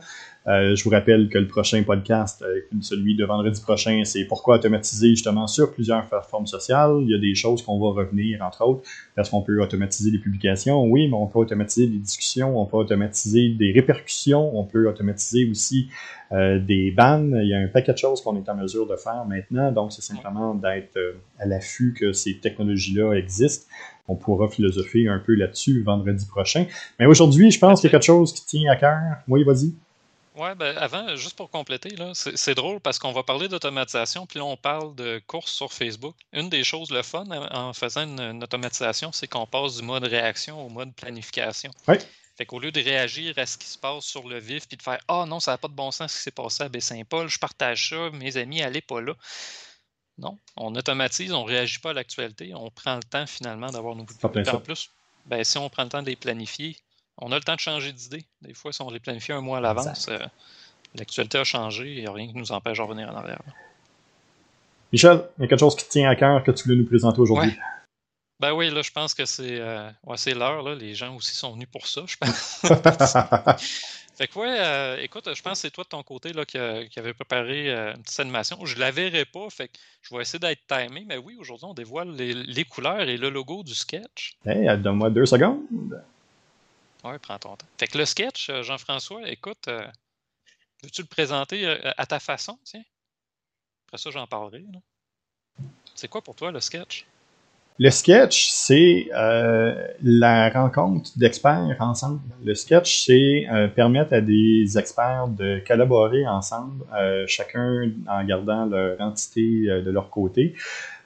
Euh, je vous rappelle que le prochain podcast, celui de vendredi prochain, c'est pourquoi automatiser justement sur plusieurs plateformes sociales. Il y a des choses qu'on va revenir, entre autres, parce qu'on peut automatiser les publications, oui, mais on peut automatiser les discussions, on peut automatiser des répercussions, on peut automatiser aussi euh, des bans. Il y a un paquet de choses qu'on est en mesure de faire maintenant, donc c'est simplement d'être euh, à l'affût que ces technologies-là existent. On pourra philosopher un peu là-dessus vendredi prochain. Mais aujourd'hui, je pense qu'il y a quelque chose qui tient à cœur. Oui, vas-y. Ouais, ben avant, juste pour compléter, là, c'est, drôle parce qu'on va parler d'automatisation, puis là, on parle de course sur Facebook. Une des choses, le fun en faisant une, automatisation, c'est qu'on passe du mode réaction au mode planification. Oui. Fait qu'au lieu de réagir à ce qui se passe sur le vif, puis de faire Ah oh, non, ça n'a pas de bon sens ce qui s'est passé à Baie-Saint-Paul, je partage ça, mes amis, allez pas là. Non, on automatise, on ne réagit pas à l'actualité, on prend le temps finalement d'avoir nos En plus, ben, si on prend le temps de les planifier, on a le temps de changer d'idée. Des fois, si on les planifie un mois à l'avance, euh, l'actualité a changé et il n'y a rien qui nous empêche de revenir en arrière. Michel, il y a quelque chose qui te tient à cœur que tu voulais nous présenter aujourd'hui? Ben oui, là, je pense que c'est euh, l'heure. Les gens aussi sont venus pour ça, je pense. fait que ouais, euh, écoute, je pense que c'est toi de ton côté là, qui, avait préparé une petite animation. Je ne la verrai pas, fait que je vais essayer d'être timé. Mais oui, aujourd'hui, on dévoile les, couleurs et le logo du sketch. Hey, donne-moi deux secondes. Oui, prends ton temps. Fait que le sketch, euh, Jean-François, écoute, euh, veux-tu le présenter euh, à ta façon, tiens? Après ça, j'en parlerai. C'est quoi pour toi le sketch? Le sketch, c'est la rencontre d'experts ensemble. Le sketch, c'est permettre à des experts de collaborer ensemble, chacun en gardant leur entité de leur côté,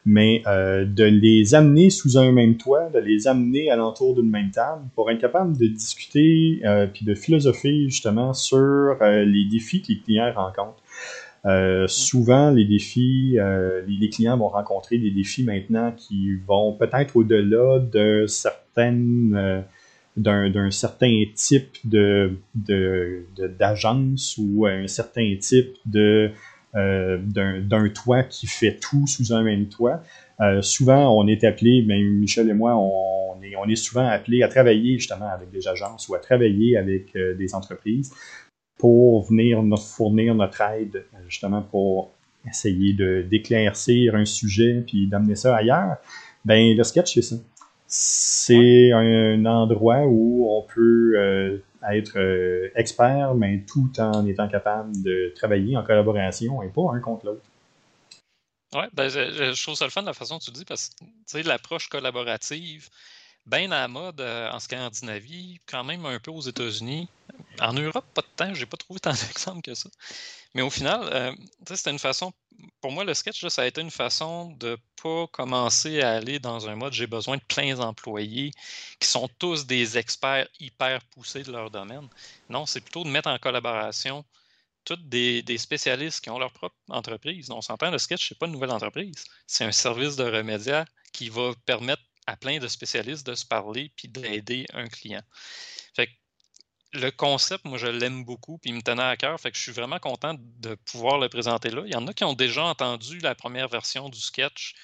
mais euh, de les amener sous un même toit, de les amener alentour d'une même table pour être capable de discuter euh, puis de philosopher justement sur euh, les défis que les clients rencontrent. Euh, souvent, les défis, les, clients vont rencontrer des défis maintenant qui vont peut-être au-delà de d'un certain type de d'agence ou un certain type de euh, d'un toit qui fait tout sous un même toit. Euh, souvent, on est appelé, même Michel et moi, on est, on est souvent appelé à travailler justement avec des agences ou à travailler avec euh, des entreprises pour venir nous fournir notre aide justement pour essayer d'éclaircir un sujet puis d'amener ça ailleurs. Ben, le sketch, c'est ça. C'est un endroit où on peut euh, être euh, expert, mais tout en étant capable de travailler en collaboration et pas un contre l'autre. Oui, ben, je, trouve ça le fun de la façon dont tu dis, parce que l'approche collaborative, bien à la mode euh, en Scandinavie, quand même un peu aux États-Unis. En Europe, pas de temps, j'ai pas trouvé tant d'exemples que ça. Mais au final, euh, c'était une façon, pour moi, le sketch, ça a été une façon de pas commencer à aller dans un mode j'ai besoin de plein d'employés qui sont tous des experts hyper poussés de leur domaine. Non, c'est plutôt de mettre en collaboration toutes des, spécialistes qui ont leur propre entreprise. On s'entend, le sketch, c'est pas une nouvelle entreprise. C'est un service de remédia qui va permettre à plein de spécialistes de se parler puis d'aider un client. Fait le concept, moi, je l'aime beaucoup, puis il me tenait à cœur. Fait que je suis vraiment content de pouvoir le présenter là. Il y en a qui ont déjà entendu la première version du sketch.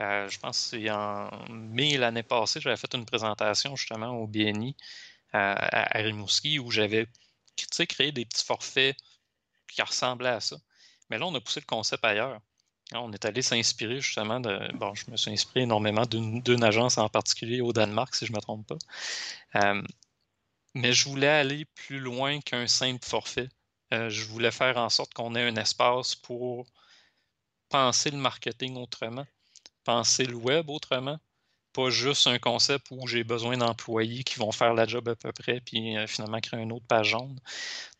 Euh, je pense que c'est en mai l'année passée, j'avais fait une présentation justement au BNI euh, à, Rimouski où j'avais créé des petits forfaits qui ressemblaient à ça. Mais là, on a poussé le concept ailleurs. On est allé s'inspirer justement de. Bon, je me suis inspiré énormément d'une agence en particulier au Danemark, si je ne me trompe pas. Euh, mais je voulais aller plus loin qu'un simple forfait. Euh, je voulais faire en sorte qu'on ait un espace pour penser le marketing autrement, penser le web autrement, pas juste un concept où j'ai besoin d'employés qui vont faire la job à peu près, puis euh, finalement créer une autre page jaune.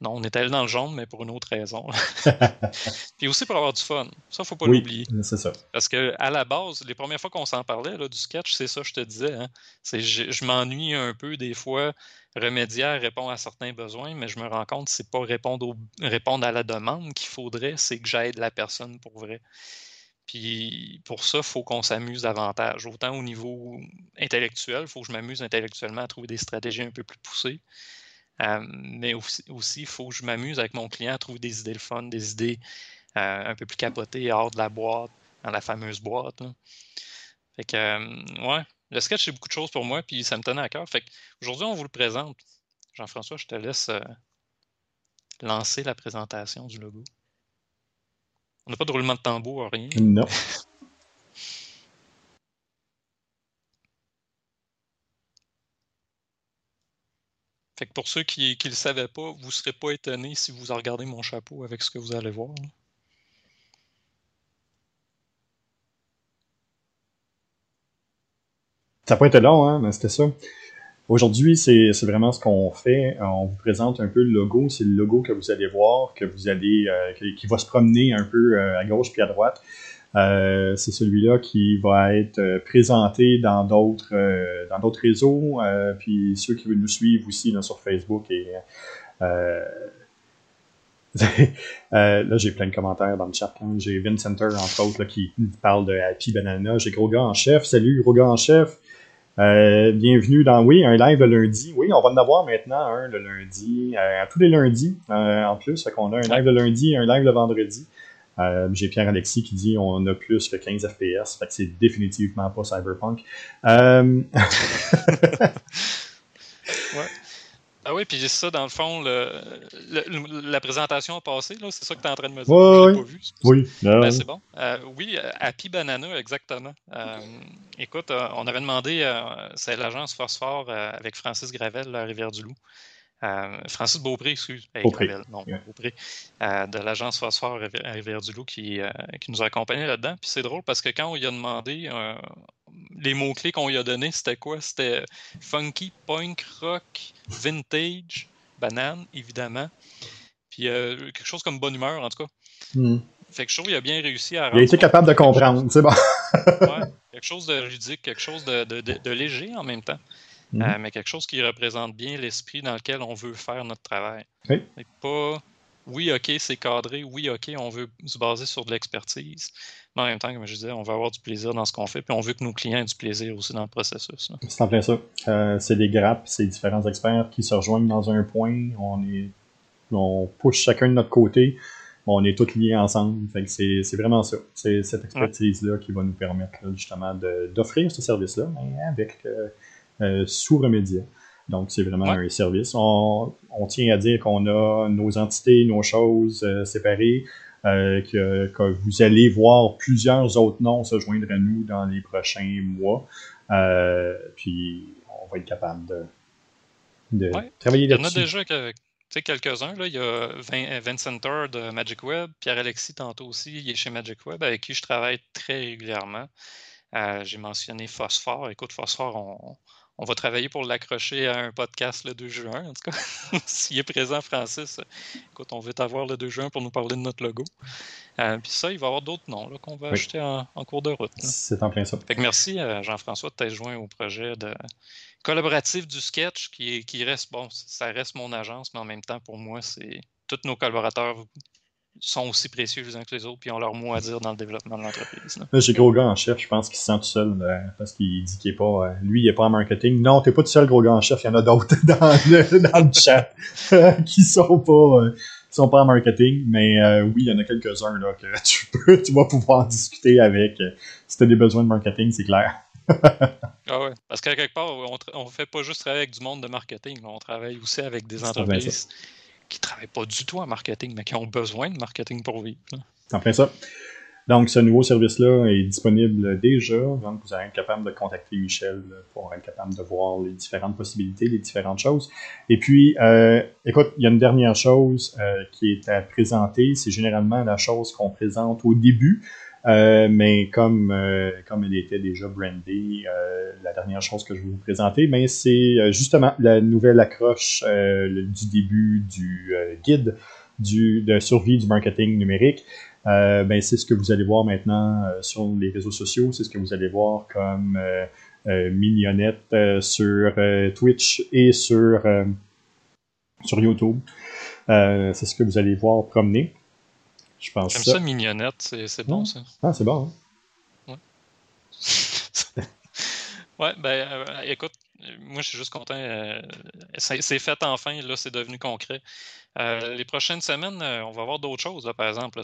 Non, on est allé dans le jaune, mais pour une autre raison. puis aussi pour avoir du fun. Ça, faut pas l'oublier. C'est ça. Parce que à la base, les premières fois qu'on s'en parlait là, du sketch, c'est ça, je te disais. Hein. c'est je, m'ennuie un peu des fois. Remédiaire répond à certains besoins, mais je me rends compte que c'est pas répondre, répondre à la demande qu'il faudrait, c'est que j'aide la personne pour vrai. Puis pour ça, il faut qu'on s'amuse davantage. Autant au niveau intellectuel, il faut que je m'amuse intellectuellement à trouver des stratégies un peu plus poussées. Euh, mais aussi, il faut que je m'amuse avec mon client à trouver des idées le fun, des idées euh, un peu plus capotées hors de la boîte, dans la fameuse boîte. Fait que, euh, ouais, le sketch, c'est beaucoup de choses pour moi, puis ça me tenait à cœur. Fait aujourd'hui, on vous le présente. Jean-François, je te laisse lancer la présentation du logo. On n'a pas de roulement de tambour, rien. Non. Fait que pour ceux qui ne le savaient pas, vous ne serez pas étonnés si vous regardez mon chapeau avec ce que vous allez voir. Ça n'a pas été long, hein, mais c'était ça. Aujourd'hui, c'est vraiment ce qu'on fait. On vous présente un peu le logo. C'est le logo que vous allez voir, que vous allez, euh, qui, va se promener un peu euh, à gauche puis à droite. Euh, c'est celui-là qui va être présenté dans d'autres dans d'autres réseaux. puis ceux qui veulent nous suivre aussi sur Facebook et là, j'ai plein de commentaires dans le chat. Hein. J'ai Vincenter, entre autres, qui parle de Happy Banana. J'ai Gros Gars en chef. Salut, Gros Gars en chef. Euh, bienvenue dans, oui, un live le lundi. Oui, on va en avoir maintenant un le lundi, euh, tous les lundis euh, en plus. Fait qu'on a un live le lundi et un live le vendredi. J'ai Pierre-Alexis qui dit on a plus que 15 FPS. Fait que c'est définitivement pas Cyberpunk. Ah oui, puis ça, dans le fond, la présentation passée, c'est ça que tu es en train de me dire? je pas vu. Oui, ben, c'est bon. Euh, oui, Happy Banana, exactement. Euh, écoute, euh, on avait demandé, c'est l'agence Phosphore avec Francis Gravel, la Rivière-du-Loup. Francis Beaupré, excuse. Beaupré. non, Beaupré. de l'agence Phosphore à Rivière-du-Loup qui, qui nous a accompagnés là-dedans. Puis c'est drôle parce que quand on lui a demandé les mots-clés qu'on lui a donnés, c'était quoi? C'était funky, punk, rock, vintage, banane, évidemment. Puis euh, quelque chose comme bonne humeur, en tout cas. Hmm. Fait que je trouve qu'il a bien réussi à. Il a été capable de comprendre, c'est bon. ouais, quelque chose de ludique, quelque chose de, léger en même temps. Hmm. Euh, mais quelque chose qui représente bien l'esprit dans lequel on veut faire notre travail. Oui. pas oui, OK, c'est cadré, oui, OK, on veut se baser sur de l'expertise, mais en même temps, comme je disais, on veut avoir du plaisir dans ce qu'on fait, puis on veut que nos clients aient du plaisir aussi dans le processus. C'est en plein ça. Euh, c'est des grappes, c'est différents experts qui se rejoignent dans un point, on est on pousse chacun de notre côté, on est tous liés ensemble. c'est vraiment ça. C'est cette expertise-là qui va nous permettre justement d'offrir ce service-là, mais avec euh, sous Remedia. Donc, c'est vraiment un service. On, tient à dire qu'on a nos entités, nos choses euh, séparées, que, vous allez voir plusieurs autres noms se joindre à nous dans les prochains mois. puis, on va être capable de, travailler là-dessus. Il y en a déjà sais, quelques-uns. Là, il y a Vincent de Magic Web, Pierre-Alexis tantôt aussi, il est chez Magic Web, avec qui je travaille très régulièrement. Euh, j'ai mentionné Phosphore. Écoute, Phosphore, on, on va travailler pour l'accrocher à un podcast le 2 juin, en tout cas. S'il est présent, Francis, écoute, on veut t'avoir le 2 juin pour nous parler de notre logo. Euh, puis ça, il va y avoir d'autres noms qu'on va acheter en, cours de route. C'est en plein ça. Fait que merci, euh, Jean-François, de t'être joint au projet de collaboratif du sketch, qui, qui reste, bon, ça reste mon agence, mais en même temps, pour moi, c'est tous nos collaborateurs sont aussi précieux les uns que les autres, puis ont leur mot à dire dans le développement de l'entreprise. J'ai gros gars en chef, je pense qu'il se sent tout seul euh, parce qu'il dit qu'il est pas. Euh, lui, il est pas en marketing. Non, t'es pas tout seul, gros gars en chef, il y en a d'autres dans le, dans le chat qui sont pas. Euh, sont pas en marketing, mais oui, il y en a quelques-uns là que tu peux, tu vas pouvoir discuter avec. si tu as des besoins de marketing, c'est clair. ah ouais, parce qu'à quelque part, on, on fait pas juste travailler avec du monde de marketing, on travaille aussi avec des entreprises qui ne travaillent pas du tout en marketing, mais qui ont besoin de marketing pour vivre. C'est en plein ça. Donc, ce nouveau service-là est disponible déjà. Donc, vous allez être capable de contacter Michel pour être capable de voir les différentes possibilités, les différentes choses. Et puis, euh, écoute, il y a une dernière chose euh, qui est à présenter. C'est généralement la chose qu'on présente au début. Euh, mais comme, euh, comme elle était déjà brandée, euh, la dernière chose que je vais vous présenter, ben, c'est justement la nouvelle accroche du début du guide du, de survie du marketing numérique. ben, c'est ce que vous allez voir maintenant sur les réseaux sociaux, c'est ce que vous allez voir comme mignonnette sur Twitch et sur, sur YouTube. c'est ce que vous allez voir promener. Je pense J'aime ça. mignonnette, c'est bon ça. Ah, c'est bon. Hein? Ouais. ouais, ben euh, écoute, moi je suis juste content. Euh, c'est fait enfin, là, c'est devenu concret. Euh, les prochaines semaines, on va voir d'autres choses, par exemple.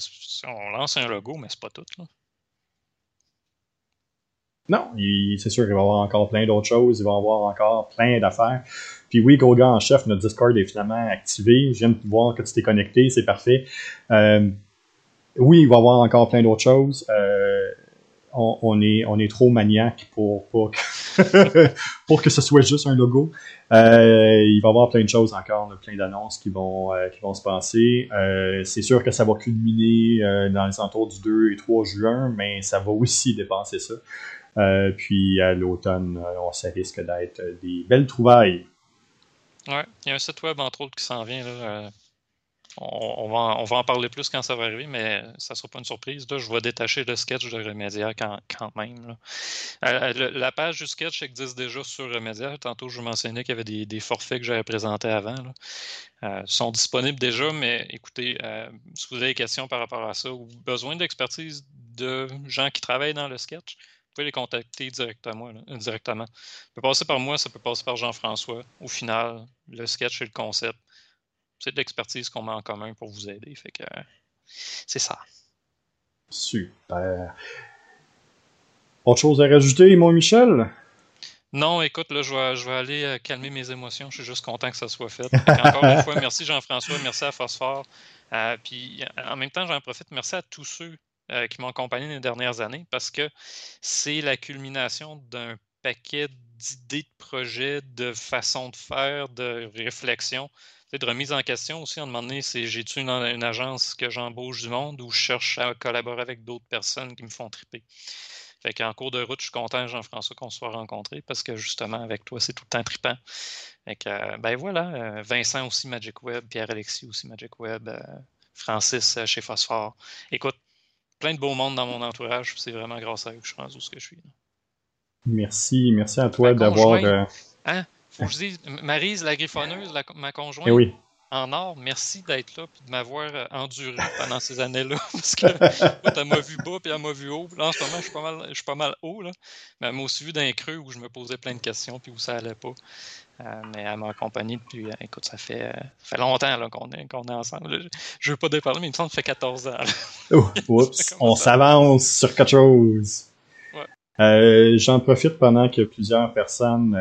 on lance un logo, mais c'est pas tout. Là. Non, c'est sûr qu'il va y avoir encore plein d'autres choses, il va y avoir encore plein d'affaires. Puis oui, Golga en chef, notre Discord est finalement activé. Je viens de voir que tu t'es connecté, c'est parfait. Euh, oui, il va y avoir encore plein d'autres choses. Euh, on, est, on trop maniaque pour, que, ce soit juste un logo. Euh, il va y avoir plein de choses encore, plein d'annonces qui vont, euh, se passer. c'est sûr que ça va culminer dans les entours du 2 et 3 juin, mais ça va aussi dépasser ça. puis à l'automne, ça risque d'être des belles trouvailles. Ouais, il y a un site web entre autres qui s'en vient là, on, va, en parler plus quand ça va arriver, mais ça ne sera pas une surprise. Là, je vais détacher le sketch de Remedia quand, même. Euh, euh, la page du sketch existe déjà sur Remedia. Tantôt, je vous mentionnais qu'il y avait des, forfaits que j'avais présentés avant. Euh, sont disponibles déjà, mais écoutez, si vous avez des questions par rapport à ça ou besoin d'expertise de gens qui travaillent dans le sketch, vous pouvez les contacter directement. directement. Ça peut passer par moi, ça peut passer par Jean-François. Au final, le sketch et le concept c'est de l'expertise qu'on met en commun pour vous aider. Fait que c'est ça. Super. Autre chose à rajouter, mon Michel? Non, écoute, là, je vais, je vais aller euh, calmer mes émotions. Je suis juste content que ça soit fait. encore une fois, merci Jean-François, merci à Phosphore. Euh, puis en même temps, j'en profite, merci à tous ceux euh, qui m'ont accompagné les dernières années parce que c'est la culmination d'un paquet d'idées de projets, de façons de faire, de réflexions de remise en question aussi, en demandant si j'ai-tu une, agence que j'embauche du monde ou je cherche à collaborer avec d'autres personnes qui me font triper? Fait qu'en cours de route, je suis content, Jean-François, qu'on soit rencontrés parce que justement, avec toi, c'est tout le temps trippant. Fait que, euh, ben voilà, euh, Vincent aussi Magic Web, Pierre-Alexis aussi Magic Web, euh, Francis chez Phosphore. Écoute, plein de beaux mondes dans mon entourage, c'est vraiment grâce à eux que je suis rendu où je suis. Merci, merci à toi d'avoir. Hein? Faut que je dise, Marise, la griffonneuse, ma conjointe. Eh oui. en or, merci d'être là et de m'avoir euh, enduré pendant ces années-là. Parce que elle m'a vu bas puis elle m'a vu haut. Là, en ce moment, je suis pas mal, je suis pas mal haut. Là. Mais elle m'a aussi vu d'un creux où je me posais plein de questions puis où ça allait pas. Euh, mais elle m'a accompagné depuis, euh, écoute, ça fait, fait longtemps qu'on est, qu'on est ensemble. Je ne veux pas déparler, mais il me semble que ça fait 14 ans. oups, on s'avance sur quelque chose. J'en profite pendant que plusieurs personnes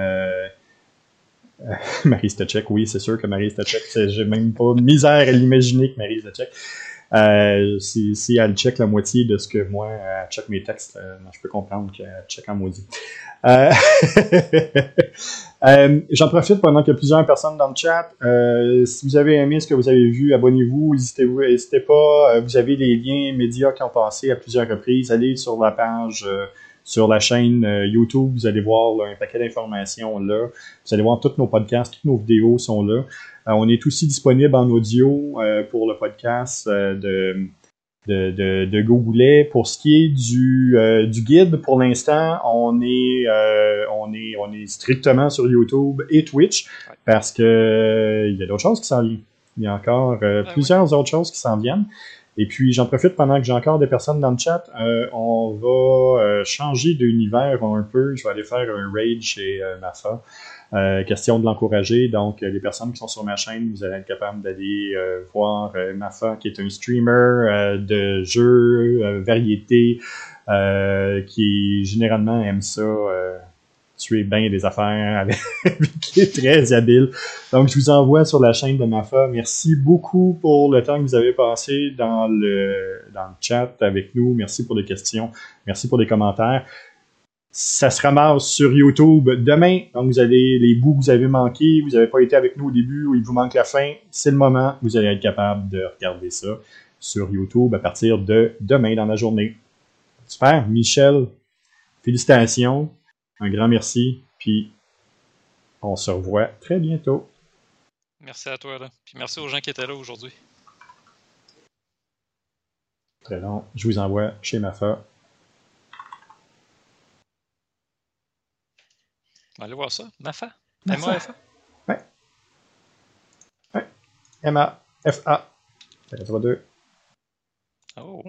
euh, Marie Stachek, oui, c'est sûr que Marie Stachek, j'ai même pas misère à l'imaginer que Marie Stachek. Euh, si, elle check la moitié de ce que moi, elle check mes textes, euh, je peux comprendre qu'elle check en maudit. Euh, euh, J'en profite pendant qu'il y a plusieurs personnes dans le chat. si vous avez aimé ce que vous avez vu, abonnez-vous, n'hésitez pas. vous avez les liens médias qui ont passé à plusieurs reprises. Allez sur la page sur la chaîne euh, YouTube, vous allez voir un paquet d'informations là. Vous allez voir tous nos podcasts, toutes nos vidéos sont là. Euh, on est aussi disponible en audio euh, pour le podcast de, de, de. Pour ce qui est du, du guide, pour l'instant, on est, on est on est strictement sur YouTube et Twitch parce que il y a d'autres choses qui s'en viennent. Il y a encore ben plusieurs autres choses qui s'en viennent. Et puis, j'en profite pendant que j'ai encore des personnes dans le chat. Euh, on va euh, changer d'univers un peu. Je vais aller faire un raid chez euh, Mafa. question de l'encourager. Donc, les personnes qui sont sur ma chaîne, vous allez être capable d'aller voir Mafa, qui est un streamer de jeux, variété, qui généralement aime ça tuer bien des affaires, avec, qui est très habile. Donc, je vous envoie sur la chaîne de Mafa. Merci beaucoup pour le temps que vous avez passé dans le, dans le chat avec nous. Merci pour les questions. Merci pour les commentaires. Ça se ramasse sur YouTube demain. Donc, vous avez les bouts que vous avez manqués. Vous n'avez pas été avec nous au début ou il vous manque la fin. C'est le moment. Vous allez être capable de regarder ça sur YouTube à partir de demain dans la journée. Super. Michel, félicitations. Un grand merci, puis on se revoit très bientôt. Merci à toi, là. Puis merci aux gens qui étaient là aujourd'hui. Très long. Je vous envoie chez Mafa. Allez voir ça. Mafa? M-A-F-A. Ouais. Ouais. M-A-F-A. 2. Oh.